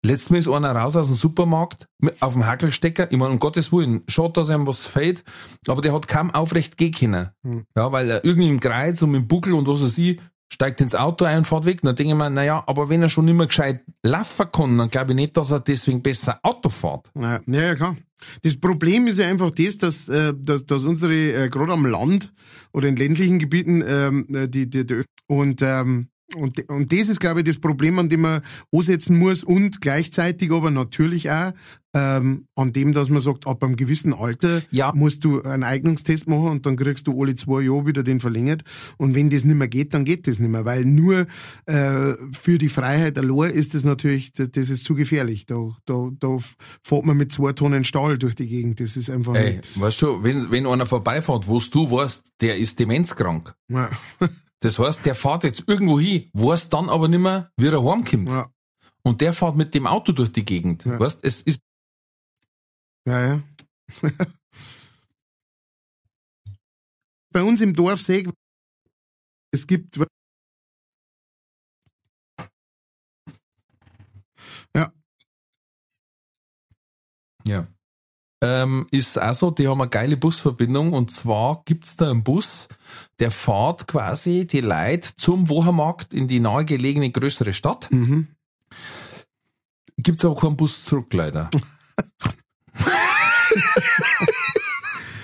letztes Mal ist einer raus aus dem Supermarkt auf dem Hackelstecker. Ich meine, um Gottes Willen, schaut, dass ihm was fällt, aber der hat kaum aufrecht gehen können. Hm. Ja, weil er irgendwie im Kreuz und im Buckel und was weiß ich, steigt ins Auto ein und fährt weg. Dann denke ich mir, naja, aber wenn er schon nicht mehr gescheit laufen kann, dann glaube ich nicht, dass er deswegen besser Auto fährt. Ja, ja, ja, klar. Das Problem ist ja einfach das, dass, äh, dass, dass unsere, äh, gerade am Land oder in ländlichen Gebieten, ähm, äh, die, die, die und, ähm, und, und das ist, glaube ich, das Problem, an dem man ansetzen muss und gleichzeitig aber natürlich auch ähm, an dem, dass man sagt, ab einem gewissen Alter Ja. musst du einen Eignungstest machen und dann kriegst du alle zwei Jahre wieder den verlängert. Und wenn das nicht mehr geht, dann geht das nicht mehr, weil nur äh, für die Freiheit allein ist das natürlich, das, das ist zu gefährlich. Da, da, da fährt man mit zwei Tonnen Stahl durch die Gegend. Das ist einfach Ey, nicht. weißt du, wenn, wenn einer vorbeifährt, wo du weißt, der ist demenzkrank. Ja. Das heißt, der fährt jetzt irgendwo hin, weiß dann aber nicht mehr, wie er heimkommt. Ja, Und der fährt mit dem Auto durch die Gegend. Ja. Weißt, es ist ja, ja. Bei uns im Dorf sehe ich, es gibt ja, Ja. Ähm, ist auch so, die haben eine geile Busverbindung und zwar gibt's da einen Bus, der fährt quasi die Leute zum Wochenmarkt in die nahegelegene größere Stadt. mhm. Gibt's aber keinen Bus zurück, leider.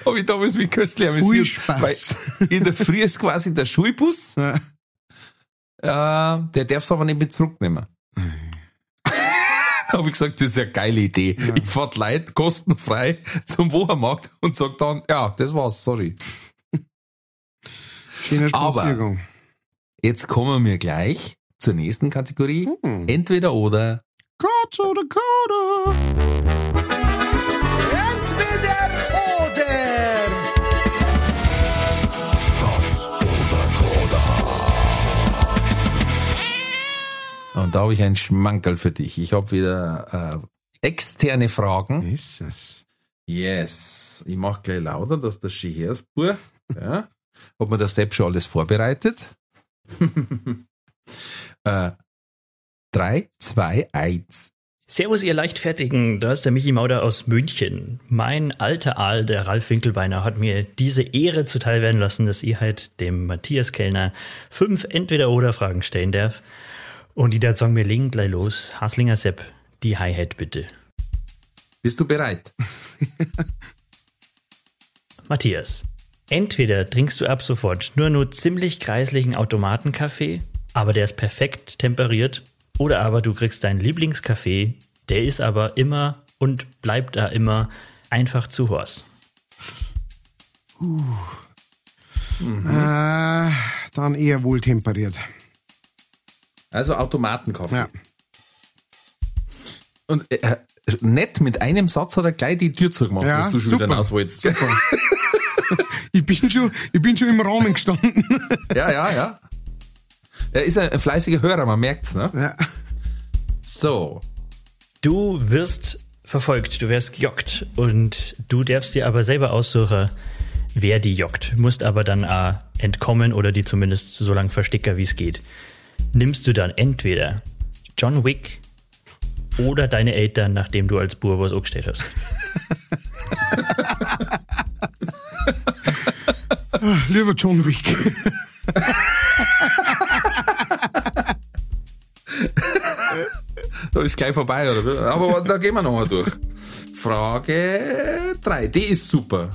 Hab ich damals mit köstlich amüsiert. Weil in der Früh ist quasi der Schulbus, Ja. äh, der darf's aber nicht mit zurücknehmen. Habe ich gesagt, das ist eine geile Idee. Ich fahr die Leute kostenfrei zum Wochenmarkt und sag dann, ja, das war's, sorry. Schöner Aber- Spaziergang. Jetzt kommen wir gleich zur nächsten Kategorie. Hm. Entweder oder. Gott oder Coda. Und da habe ich einen Schmankerl für dich. Ich habe wieder äh, externe Fragen. Ist es. Yes. Ich mache gleich lauter, dass das schön her ist, Buch. Ja. Hat mir das selbst schon alles vorbereitet? äh, drei, zwei, eins. Servus, ihr Leichtfertigen, da ist der Michi Mauder aus München. Mein alter Aal, der Ralf Winkelbeiner, hat mir diese Ehre zuteil werden lassen, dass ich halt dem Matthias Kellner fünf Entweder-Oder-Fragen stellen darf. Und die da sagen, wir legen gleich los. Haslinger Sepp, die Hi-Hat bitte. Bist du bereit? Matthias, entweder trinkst du ab sofort nur nur ziemlich kreislichen Automatenkaffee, aber der ist perfekt temperiert, oder aber du kriegst deinen Lieblingskaffee, der ist aber immer und bleibt da immer einfach zu Horst. Äh, dann eher wohltemperiert. Also Automatenkaffee. Ja. Und äh, nett mit einem Satz hat er gleich die Tür zugemacht, Ja, was du schon super. wieder auswollst. Super. ich, bin schon, ich bin schon im Rahmen gestanden. Ja, ja, ja. Er ist ein fleißiger Hörer, man merkt's, ne? ja. So. Du wirst verfolgt, du wirst gejockt und du darfst dir aber selber aussuchen, wer die jockt. Musst aber dann auch entkommen oder die zumindest so lange verstecken, wie es geht. Nimmst du dann entweder John Wick oder deine Eltern, nachdem du als Bur was angestellt hast. Lieber John Wick. Da ist gleich vorbei, oder? Aber da gehen wir nochmal durch. Frage 3, die ist super.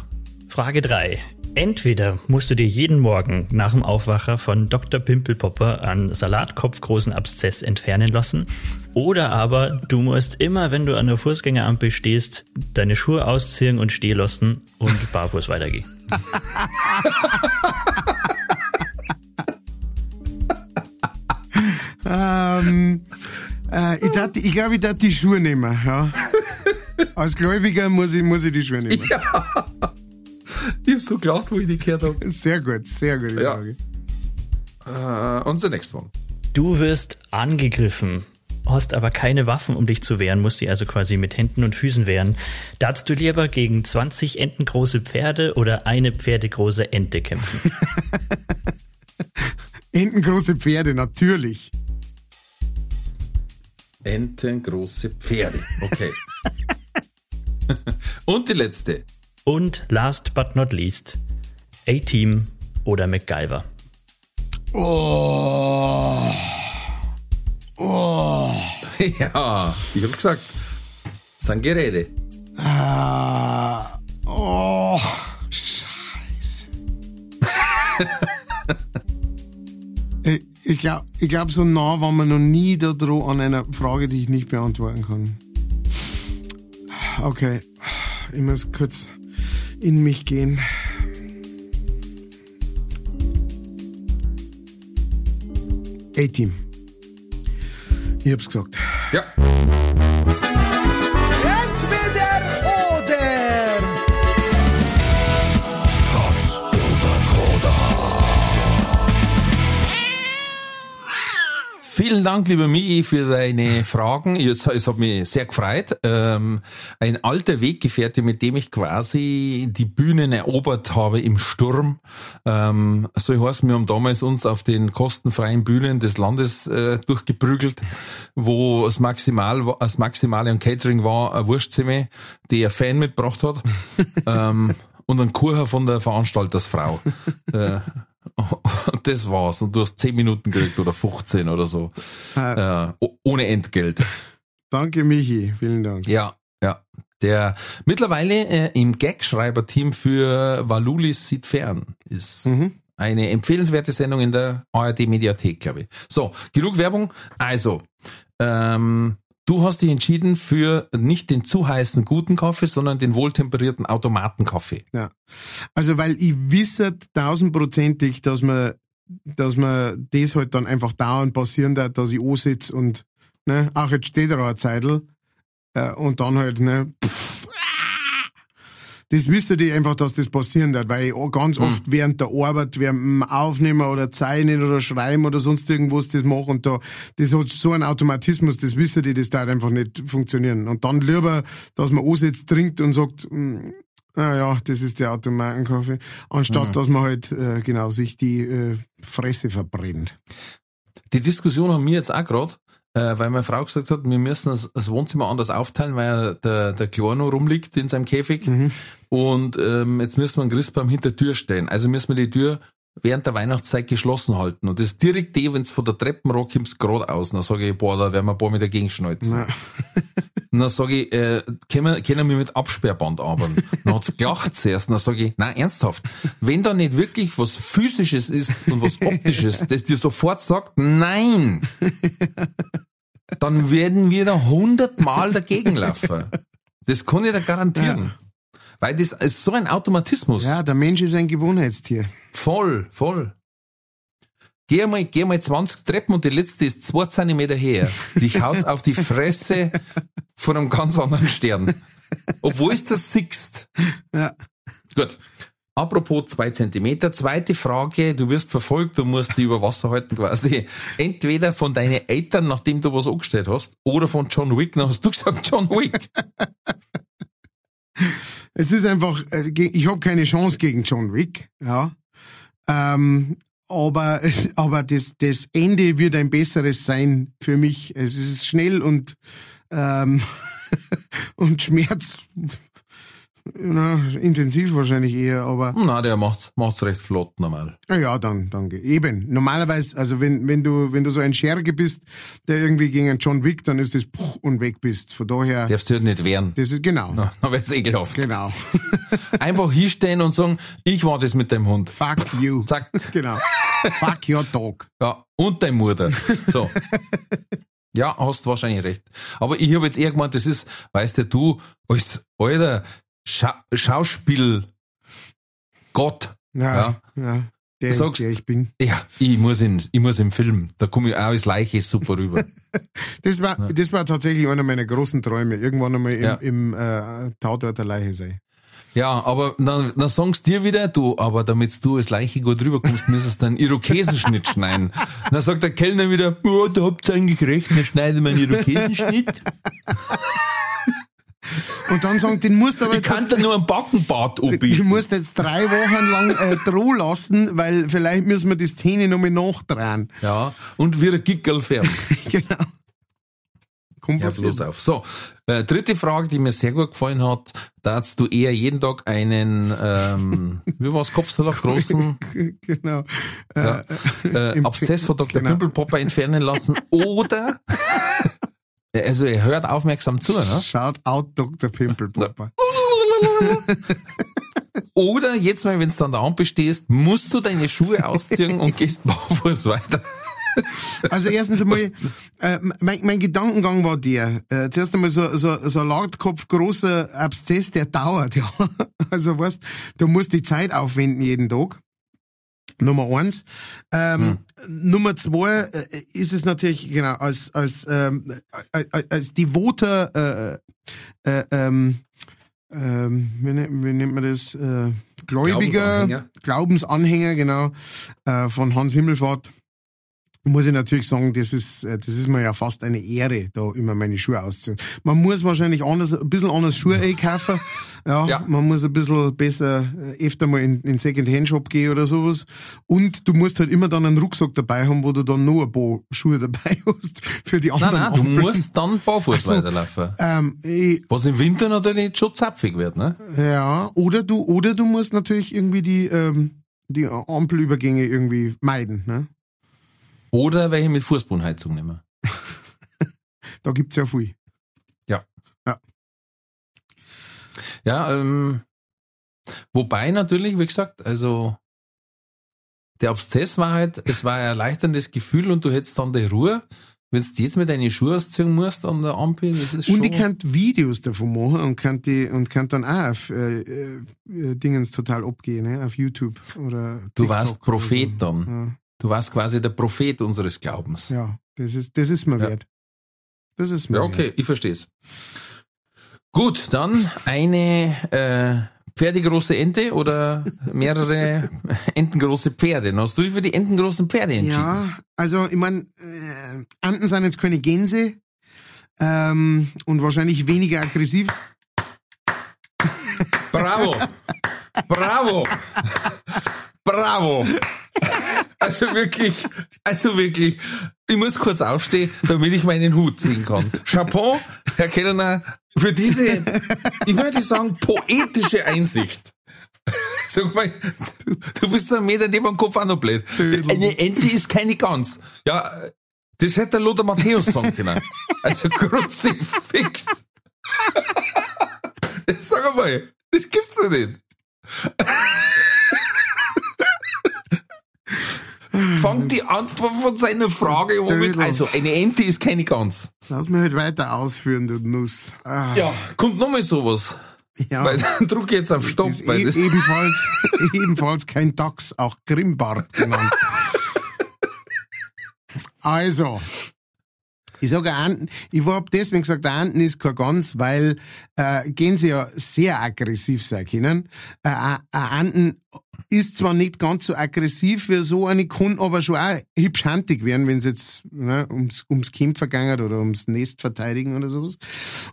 Frage 3. Entweder musst du dir jeden Morgen nach dem Aufwacher von Dr. Pimpelpopper einen Salatkopfgroßen Abszess entfernen lassen, oder aber du musst immer, wenn du an der Fußgängerampel stehst, deine Schuhe ausziehen und stehen lassen und barfuß weitergehen. Ähm, äh, ich glaube, ich, glaub, ich darf die Schuhe nehmen. Ja. Als Gläubiger muss ich, muss ich die Schuhe nehmen. Ich hab so gelacht, wo ich die gehört habe. Sehr gut, sehr gute Ja. Frage. Uh, und the next one. Du wirst angegriffen, hast aber keine Waffen, um dich zu wehren, musst dich also quasi mit Händen und Füßen wehren. Darfst du lieber gegen 20 entengroße Pferde oder eine pferdegroße Ente kämpfen? Entengroße Pferde, natürlich. Entengroße Pferde. Okay. und die letzte. Und last but not least, A-Team oder MacGyver. Oh. Oh. ja, ich hab gesagt. Sind Geräte. Ah. Oh. Scheiße. ich glaube, ich glaub, so nah waren wir noch nie da dran an einer Frage, die ich nicht beantworten kann. Okay. Ich muss kurz in mich gehen. A-Team. Ich hab's gesagt. Ja. Vielen Dank, lieber Migi, für deine Fragen. Es, es hat mich sehr gefreut. Ähm, ein alter Weggefährte, mit dem ich quasi die Bühnen erobert habe im Sturm. Ähm, so heißt, wir haben damals uns auf den kostenfreien Bühnen des Landes äh, durchgeprügelt, wo das Maximal, das Maximale an Catering war ein Wurstzimmer, die ein Fan mitgebracht hat. ähm, und ein Kuchen von der Veranstaltersfrau. äh, und das war's. Und du hast 10 Minuten gekriegt oder 15 oder so. Äh, o- ohne Entgelt. Danke, Michi. Vielen Dank. Ja, ja. Der mittlerweile äh, im Gagschreiber-Team für Valulis sieht fern ist. Eine empfehlenswerte Sendung in der ARD-Mediathek, glaube ich. So, genug Werbung. Also, ähm, du hast dich entschieden für nicht den zu heißen guten Kaffee, sondern den wohltemperierten Automatenkaffee. Ja. Also, weil ich wisse tausendprozentig, dass man, dass man das halt dann einfach dauernd passieren darf, dass ich ansitze und, ne, auch jetzt steht da eine Zeitl, äh, und dann halt, ne, pff. Das wisst ihr einfach, dass das passieren darf, weil ich ganz oft während der Arbeit, während dem Aufnehmen oder Zeichnen oder Schreiben oder sonst irgendwas das mache und da, das hat so ein Automatismus, das wisst ihr, das darf einfach nicht funktionieren. Und dann lieber, dass man ansitzt, trinkt und sagt, mm, Ah ja, das ist der Automatenkaffee. Anstatt, dass man halt, äh, genau, sich die äh, Fresse verbrennt. Die Diskussion haben wir jetzt auch gerade, äh, weil meine Frau gesagt hat, wir müssen das, das Wohnzimmer anders aufteilen, weil der, der Kleine rumliegt in seinem Käfig. Und ähm, jetzt müssen wir einen Christbaum hinter der Tür stellen. Also müssen wir die Tür während der Weihnachtszeit geschlossen halten. Und das ist direkt die, wenn es von der Treppenrock kommst, geradeaus. Dann sage ich, boah, da werden wir ein paar mit dagegen schnalzen. Und dann sage ich, äh, können, wir, können wir mit Absperrband arbeiten? Dann hat's gelacht zuerst. Und dann sage ich, nein, ernsthaft, wenn da nicht wirklich was Physisches ist und was Optisches, das dir sofort sagt, nein, dann werden wir da hundertmal dagegen laufen. Das kann ich dir garantieren. Weil das ist so ein Automatismus. Ja, der Mensch ist ein Gewohnheitstier. Voll, voll. Geh mal, geh mal 20 Treppen und die letzte ist zwei Zentimeter her. Dich haus auf die Fresse von einem ganz anderen Stern. Obwohl es das siehst. Ja. Gut. Apropos zwei Zentimeter, zweite Frage, du wirst verfolgt, du musst die über Wasser halten quasi. Entweder von deinen Eltern, nachdem du was angestellt hast, oder von John Wick, dann hast du gesagt John Wick. Es ist einfach, äh, ich habe keine Chance gegen John Wick, ja. Ähm, aber aber das, das Ende wird ein besseres sein für mich. Es ist schnell und, ähm, und Schmerz Na, intensiv wahrscheinlich eher, aber Na, der macht macht's recht flott normal. ja, ja, dann, danke. Eben. Normalerweise, also wenn, wenn du, wenn du so ein Scherge bist, der irgendwie gegen einen John Wick, dann ist das puh, und weg bist. Von daher, Darfst du halt nicht wehren. das ist genau. Na, dann wird's ekelhaft. Genau. Einfach hinstehen und sagen, ich war das mit dem Hund. Fuck you. Zack. Genau. Fuck your dog. Ja, und deine Mutter. So. ja, hast wahrscheinlich recht. Aber ich habe jetzt eher gemeint, das ist, weißt du, du als alter Scha Schauspiel Gott. Ja. ja. Der, Sagst- der ich bin. Ja, ich muss in, ich muss im Film. Da komme ich auch als Leiche super rüber. Das war, das war tatsächlich einer meiner großen Träume. Irgendwann einmal im, Ja. im äh, Tatort der Leiche sein. Ja, aber dann, dann sagst dir wieder, du, aber damit du als Leiche gut rüberkommst, müsstest du einen Irokesenschnitt schneiden. Dann sagt der Kellner wieder, ja, da habt ihr eigentlich recht, dann schneiden wir einen Irokesenschnitt. Und dann sagen, den musst du aber Ich jetzt, kann da nur einen Backenbart den anbieten. musst du jetzt drei Wochen lang äh, drohen lassen, weil vielleicht müssen wir die Szene nochmal nachdrehen. Ja, und wie ein Gickel färben. genau. Kommt Ja, bloß auf. So, äh, dritte Frage, die mir sehr gut gefallen hat, da hast du eher jeden Tag einen, ähm, wie war's, Kopfsalat großen genau. ja, äh, im- Abszess von Dr. genau. Pimpelpopper entfernen lassen oder, also er hört aufmerksam zu, ne? Schaut out, Dr. Pimpelpopper. Oder jetzt mal, wenn du an der Ampel stehst, musst du deine Schuhe ausziehen und gehst barfuß weiter. Also erstens einmal, äh, mein, mein Gedankengang war der, äh, zuerst einmal so, so, so ein Ladkopf großer Abszess, der dauert, ja. Also weißt, du musst die Zeit aufwenden jeden Tag. Nummer eins. Ähm, Nummer zwei äh, ist es natürlich, genau, als, als, ähm, als, als devoter, äh, äh, ähm, ähm, wie, nennt, wie nennt man das? Äh, Gläubiger, Glaubensanhänger. Glaubensanhänger, genau, äh, von Hans Himmelfahrt muss ich natürlich sagen, das ist, äh, das ist mir ja fast eine Ehre, da immer meine Schuhe auszuziehen. Man muss wahrscheinlich anders, ein bisschen anders Schuhe einkaufen. Ja, Ja. man muss ein bisschen besser äh, öfter mal in, in Second-Hand-Shop gehen oder sowas. Und du musst halt immer dann einen Rucksack dabei haben, wo du dann noch ein paar Schuhe dabei hast für die Nein, anderen. nein, du Ampeln. musst dann barfuß so. weiterlaufen. Ähm, ich, Was im Winter natürlich schon zapfig wird, ne? ja, oder du, oder du musst natürlich irgendwie die, ähm, die Ampelübergänge irgendwie meiden, ne? Oder welche mit Fußbodenheizung nehmen. Da gibt's ja viel. Ja, ähm, wobei natürlich, wie gesagt, also der Abszess war halt, es war ein erleichterndes Gefühl und du hättest dann die Ruhe. Wenn du jetzt mit deinen Schuhen ausziehen musst an der Ampel, das ist schon... Und ich kann Videos davon machen und kann die und kann dann auch auf äh, äh, Dingens total abgehen, ne? auf YouTube oder du TikTok warst Prophet so. dann. Du warst quasi der Prophet unseres Glaubens. Ja, das ist das ist mir Ja. wert. Das ist mir Ja, okay, wert. ich versteh's. Gut, dann eine äh, pferdegroße Ente oder mehrere entengroße Pferde. Dann Hast du dich für die entengroßen Pferde entschieden? Ja, also ich meine, äh, Enten sind jetzt keine Gänse ähm, und wahrscheinlich weniger aggressiv. Bravo! Bravo! Bravo! Also wirklich, also wirklich, ich muss kurz aufstehen, damit ich meinen Hut ziehen kann. Chapeau, Herr Kellner, für diese, ich würde sagen, poetische Einsicht. Sag mal, du, bist so ein Meter neben dem Kopf auch noch blöd. Eine Ente ist keine Gans. Ja, das hätte der Lothar Matthäus sagen können. Also Kruzifix. Sag mal, das gibt's doch nicht. Fangt die Antwort von seiner Frage an mit, Dödel. also eine Ente ist keine Gans. Lass mich halt weiter ausführen, du Nuss. Ah, Ja, kommt nochmal sowas. ja. Weil dann drück ich jetzt auf Stopp. Das ist Weil e ebenfalls, ebenfalls kein Dachs, auch Grimbart genannt. Also, ich sage Enten, ich habe deswegen gesagt, der Enten ist kein Gans, weil äh, Gänse ja sehr aggressiv sein können. Äh, ein ein Enten ist zwar nicht ganz so aggressiv wie so eine, kann aber schon auch hübsch handig werden, wenn es jetzt ne, ums, ums Kämpfen geht oder ums Nest verteidigen oder sowas.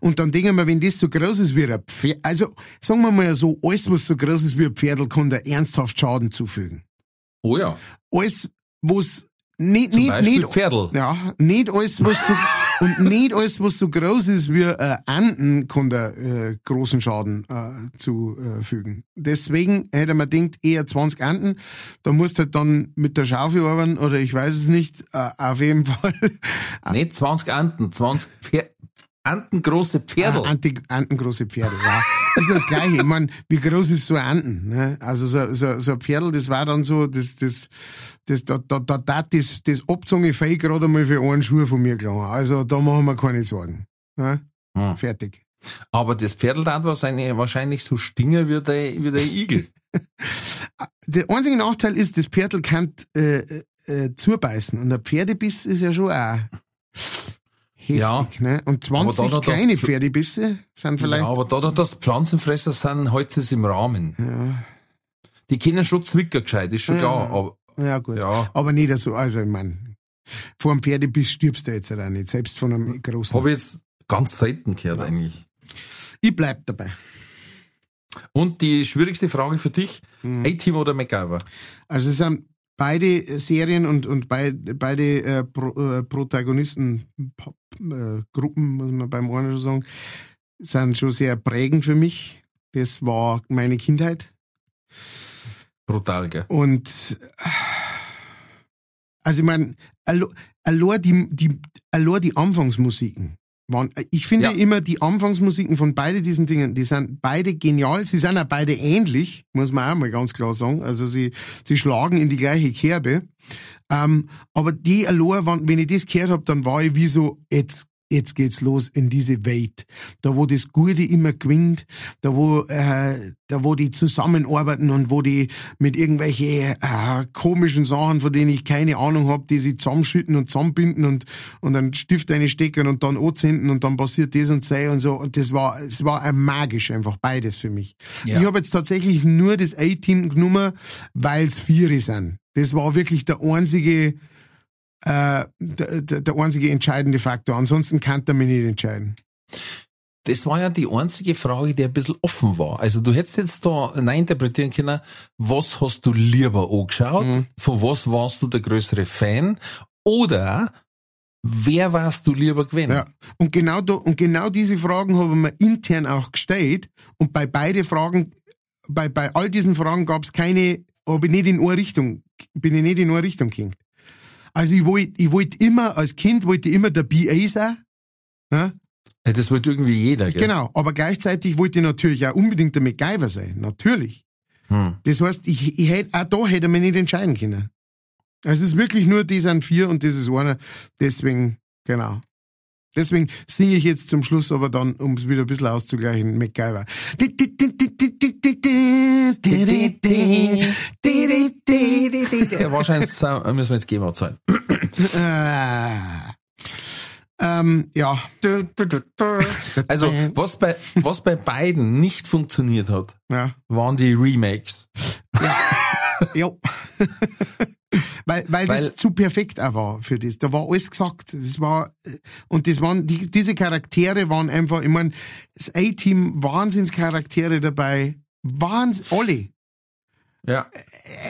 Und dann denken wir, wenn das so groß ist wie ein Pferd, also sagen wir mal so, alles was so groß ist wie ein Pferdl, kann da ernsthaft Schaden zufügen. oh ja, Alles, was nicht, zum nicht, Beispiel nicht, Pferdl. ja, nicht alles, was so, Und nicht alles, was so groß ist wie äh, Enten, kann da äh, großen Schaden äh, zufügen. Deswegen hätte man denkt, eher 20 Enten. Da musst du halt dann mit der Schaufel arbeiten oder ich weiß es nicht. Äh, auf jeden Fall. Nicht 20 Anten, 20 Pfer Anten große Pferdel. Ah, Ante, Antengroße Pferde, ja. Das ist das Gleiche. Ich meine, wie groß ist so ein Anten? Ne? Also so, so, so ein Pferdel, das war dann so, das, das, das, da, da, da, da das, das abzogene Fell gerade einmal für einen Schuh von mir gelangen. Also da machen wir keine Sorgen. Ne? Hm. Fertig. Aber das Pferdel hat wahrscheinlich, wahrscheinlich so stinger wie der, wie der Igel. Der einzige Nachteil ist, das Pferdel kann äh, äh, zubeißen. Und der Pferdebiss ist ja schon auch heftig. Ja. Ne? Und Aber 20 da hat das kleine Pf- Pferdebisse sind vielleicht Ja, aber dadurch, dass Pflanzenfresser sind, hält es im Rahmen. Die kennen schon Zwicker gescheit, ist schon klar. Aber, Ja, gut. Ja. Aber nicht so, also ich mein, vor einem Pferdebiss stirbst du jetzt halt auch nicht, selbst von einem großen. habe ich jetzt ganz selten gehört eigentlich. ich bleib dabei. Und die schwierigste Frage für dich, A-Team oder MacGyver? Also es sind beide Serien und, und bei, beide äh, Pro, äh, Protagonisten, Pop, äh, Gruppen, muss man beim schon sagen, sind schon sehr prägend für mich. Das war meine Kindheit. Brutal, gell? Und also ich meine, allein die, die, allein die Anfangsmusiken waren, ich finde Ja. immer die Anfangsmusiken von beide diesen Dingen, die sind beide genial, sie sind auch beide ähnlich, muss man auch mal ganz klar sagen. Also sie, sie schlagen in die gleiche Kerbe. Ähm, aber die waren, wenn ich das gehört habe, dann war ich wie so, jetzt, jetzt geht's los in diese Welt. Da wo das Gute immer gewinnt, da wo, äh, da wo die zusammenarbeiten und wo die mit irgendwelche äh, komischen Sachen, von denen ich keine Ahnung hab, die sie zusammenschütten und zusammenbinden und, und dann Stift einstecken und dann anzünden und dann passiert das und sei und so. Und das war, es war ein magisch einfach, beides für mich. Ja. Ich habe jetzt tatsächlich nur das A-Team genommen, weil's Viere sind. Das war wirklich der einzige, äh, der, der, einzige entscheidende Faktor. Ansonsten kann er mich nicht entscheiden. Das war ja die einzige Frage, die ein bisschen offen war. Also du hättest jetzt da interpretieren können, was hast du lieber angeschaut, Mhm. von was warst du der größere Fan oder wer warst du lieber gewesen? Ja. Und genau da, und genau diese Fragen haben wir intern auch gestellt. Und bei beide Fragen, bei, bei all diesen Fragen gab es keine, habe ich nicht in eine Richtung, bin ich nicht in eine Richtung gegangen. Also ich wollte, ich wollte immer, als Kind wollte ich immer der BA sein. Ja? Ja, Das wollte irgendwie jeder, gell? Genau, aber gleichzeitig wollte ich natürlich auch unbedingt der MacGyver sein, natürlich. Hm. Das heißt, ich, ich hätte, auch da hätte man nicht entscheiden können. Also es ist wirklich nur, die sind vier und das ist einer. Deswegen, genau. Deswegen singe ich jetzt zum Schluss aber dann, um es wieder ein bisschen auszugleichen, MacGyver. Wahrscheinlich äh, müssen wir jetzt GEMA zahlen. Ah. Ähm, ja. Also, was bei, was bei beiden nicht funktioniert hat, Ja. waren die Remakes. Ja. Weil, weil, Weil- das zu perfekt auch war für das. Da war alles gesagt. Das war, und das waren, die, diese Charaktere waren einfach, ich mein, das A-Team, Wahnsinnscharaktere dabei. Wahnsinn, alle. Ja.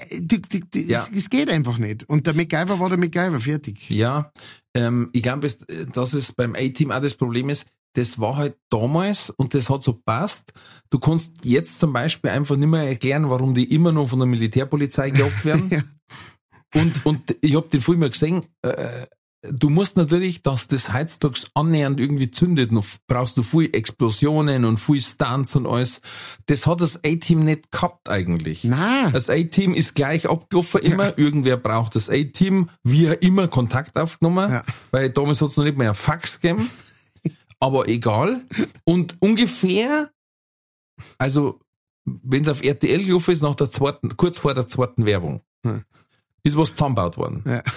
Äh, Die, die, die, Ja. es, es geht einfach nicht. Und der MacGyver war der MacGyver, fertig. Ja, ähm, ich glaube, dass es beim A-Team auch das Problem ist, das war halt damals und das hat so passt. Du kannst jetzt zum Beispiel einfach nicht mehr erklären, warum die immer noch von der Militärpolizei gejagt werden. Ja. Und, und ich habe den Film mal gesehen, äh, du musst natürlich, dass das heutzutage annähernd irgendwie zündet, noch brauchst du viel Explosionen und viel Stunts und alles. Das hat das A-Team nicht gehabt eigentlich. Na, Das A-Team ist gleich abgelaufen immer. Irgendwer braucht das A-Team. Wir immer Kontakt aufgenommen, Ja. weil damals hat es noch nicht mehr Fax gegeben. Aber egal. Und ungefähr, also wenn es auf RTL gelaufen ist, nach der zweiten, kurz vor der zweiten Werbung, Hm. Ist was zusammengebaut worden. Ja.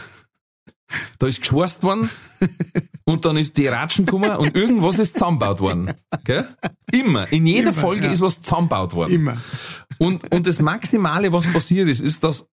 Da ist geschworst worden und dann ist die Ratschen gekommen und irgendwas ist zusammengebaut worden. Gell? Immer. In jeder Immer, Folge ja. ist was zusammengebaut worden. immer. Und, und das Maximale, was passiert ist, ist, dass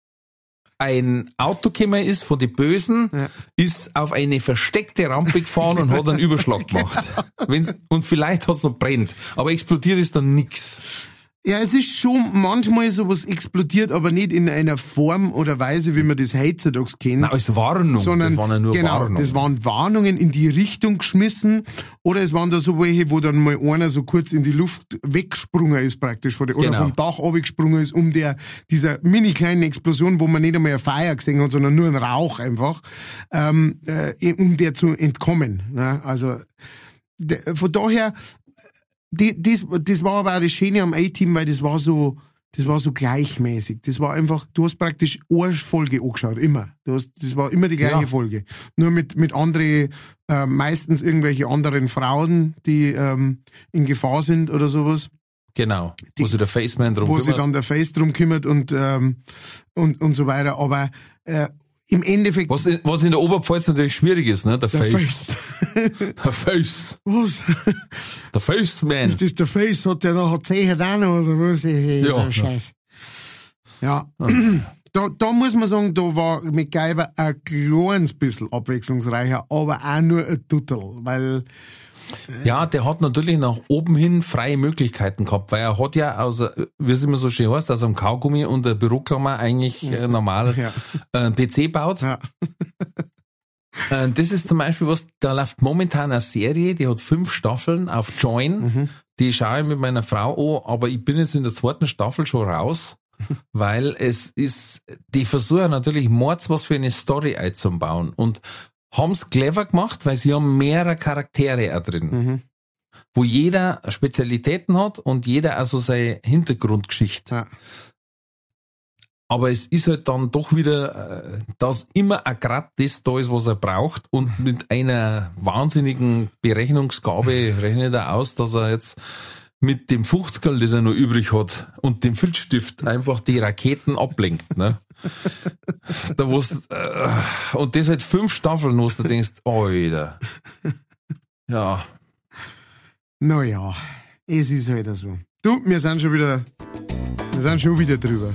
ein Auto gekommen ist von den Bösen, Ja. ist auf eine versteckte Rampe gefahren und hat einen Überschlag gemacht. Wenn's, und vielleicht hat es noch brennt. Aber explodiert ist dann nix. Ja, es ist schon manchmal sowas explodiert, aber nicht in einer Form oder Weise, wie man das heutzutage kennt. Na, als Warnung. sondern das waren ja nur genau, Warnungen. das waren Warnungen in die Richtung geschmissen oder es waren da so welche, wo dann mal einer so kurz in die Luft weggesprungen ist praktisch von der, oder Genau. vom Dach abgesprungen ist, um der dieser mini kleinen Explosion, wo man nicht einmal ein Feuer gesehen hat, sondern nur einen Rauch einfach, ähm, äh, um der zu entkommen. Ne? Also von daher, die, das, das war aber auch das Schöne am A-Team, weil das war so, das war so gleichmäßig. Das war einfach, du hast praktisch eine Folge angeschaut, immer. Du hast, das war immer die gleiche Ja. Folge. Nur mit, mit andere, äh, meistens irgendwelche anderen Frauen, die ähm, in Gefahr sind oder sowas, Genau. wo sich der Faceman drum wo sich kümmert. dann der Face drum kümmert und, ähm, und, und so weiter. Aber äh, im Endeffekt. Was in, was in der Oberpfalz natürlich schwierig ist, ne? Der, der Face. Face. Der Face. Was? Der Faceman. Ist das der Face? Hat der nachher Zehen auch noch oder was? Hey, Ja, so ein ja. Scheiß. Ja. Da, da muss man sagen, da war MacGyver ein kleines bisschen abwechslungsreicher, aber auch nur ein Duttel, weil Ja, der hat natürlich nach oben hin freie Möglichkeiten gehabt, weil er hat ja aus, wie es immer so schön heißt, aus einem Kaugummi und der Büroklammer eigentlich äh, normal Ja. äh, PC baut. ja, Äh, das ist zum Beispiel was, da läuft momentan eine Serie, die hat fünf Staffeln auf Join. Mhm. Die schaue ich mit meiner Frau an, aber ich bin jetzt in der zweiten Staffel schon raus, weil es ist, die versuchen natürlich mords was für eine Story einzubauen und haben's clever gemacht, weil sie haben mehrere Charaktere auch drin, Mhm. wo jeder Spezialitäten hat und jeder also seine Hintergrundgeschichte. ja. Aber es ist halt dann doch wieder, äh, dass immer ein Grad das da ist, was er braucht und mit einer wahnsinnigen Berechnungsgabe rechnet er aus, dass er jetzt mit dem 50 das er noch übrig hat und dem Filzstift einfach die Raketen ablenkt, ne? da wo's, äh, und das halt fünf Staffeln, wo du denkst, Alter. Ja. Naja, es ist halt so. Du, wir sind schon wieder, wir sind schon wieder drüber.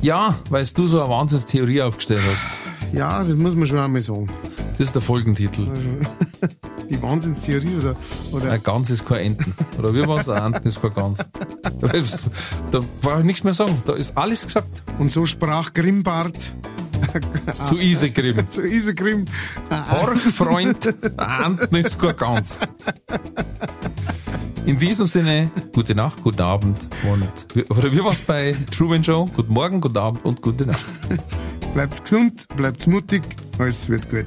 Ja, weil du so eine Wahnsinnstheorie aufgestellt hast. Ja, das muss man schon einmal sagen. Das ist der Folgentitel. Die Wahnsinnstheorie oder, oder Ein Gans ist kein Enten. Oder wie war's? Ein Enten ist kein Gans. Da brauche ich nichts mehr sagen. Da ist alles gesagt. und so sprach Grimbart Zu Isegrim. zu Isegrim. Horch, Freund, Enten ist kein Gans. In diesem Sinne, gute Nacht, guten Abend und, oder wie war's bei Truman Show? Guten Morgen, guten Abend und gute Nacht. Bleibt gesund, bleibt mutig, alles wird gut.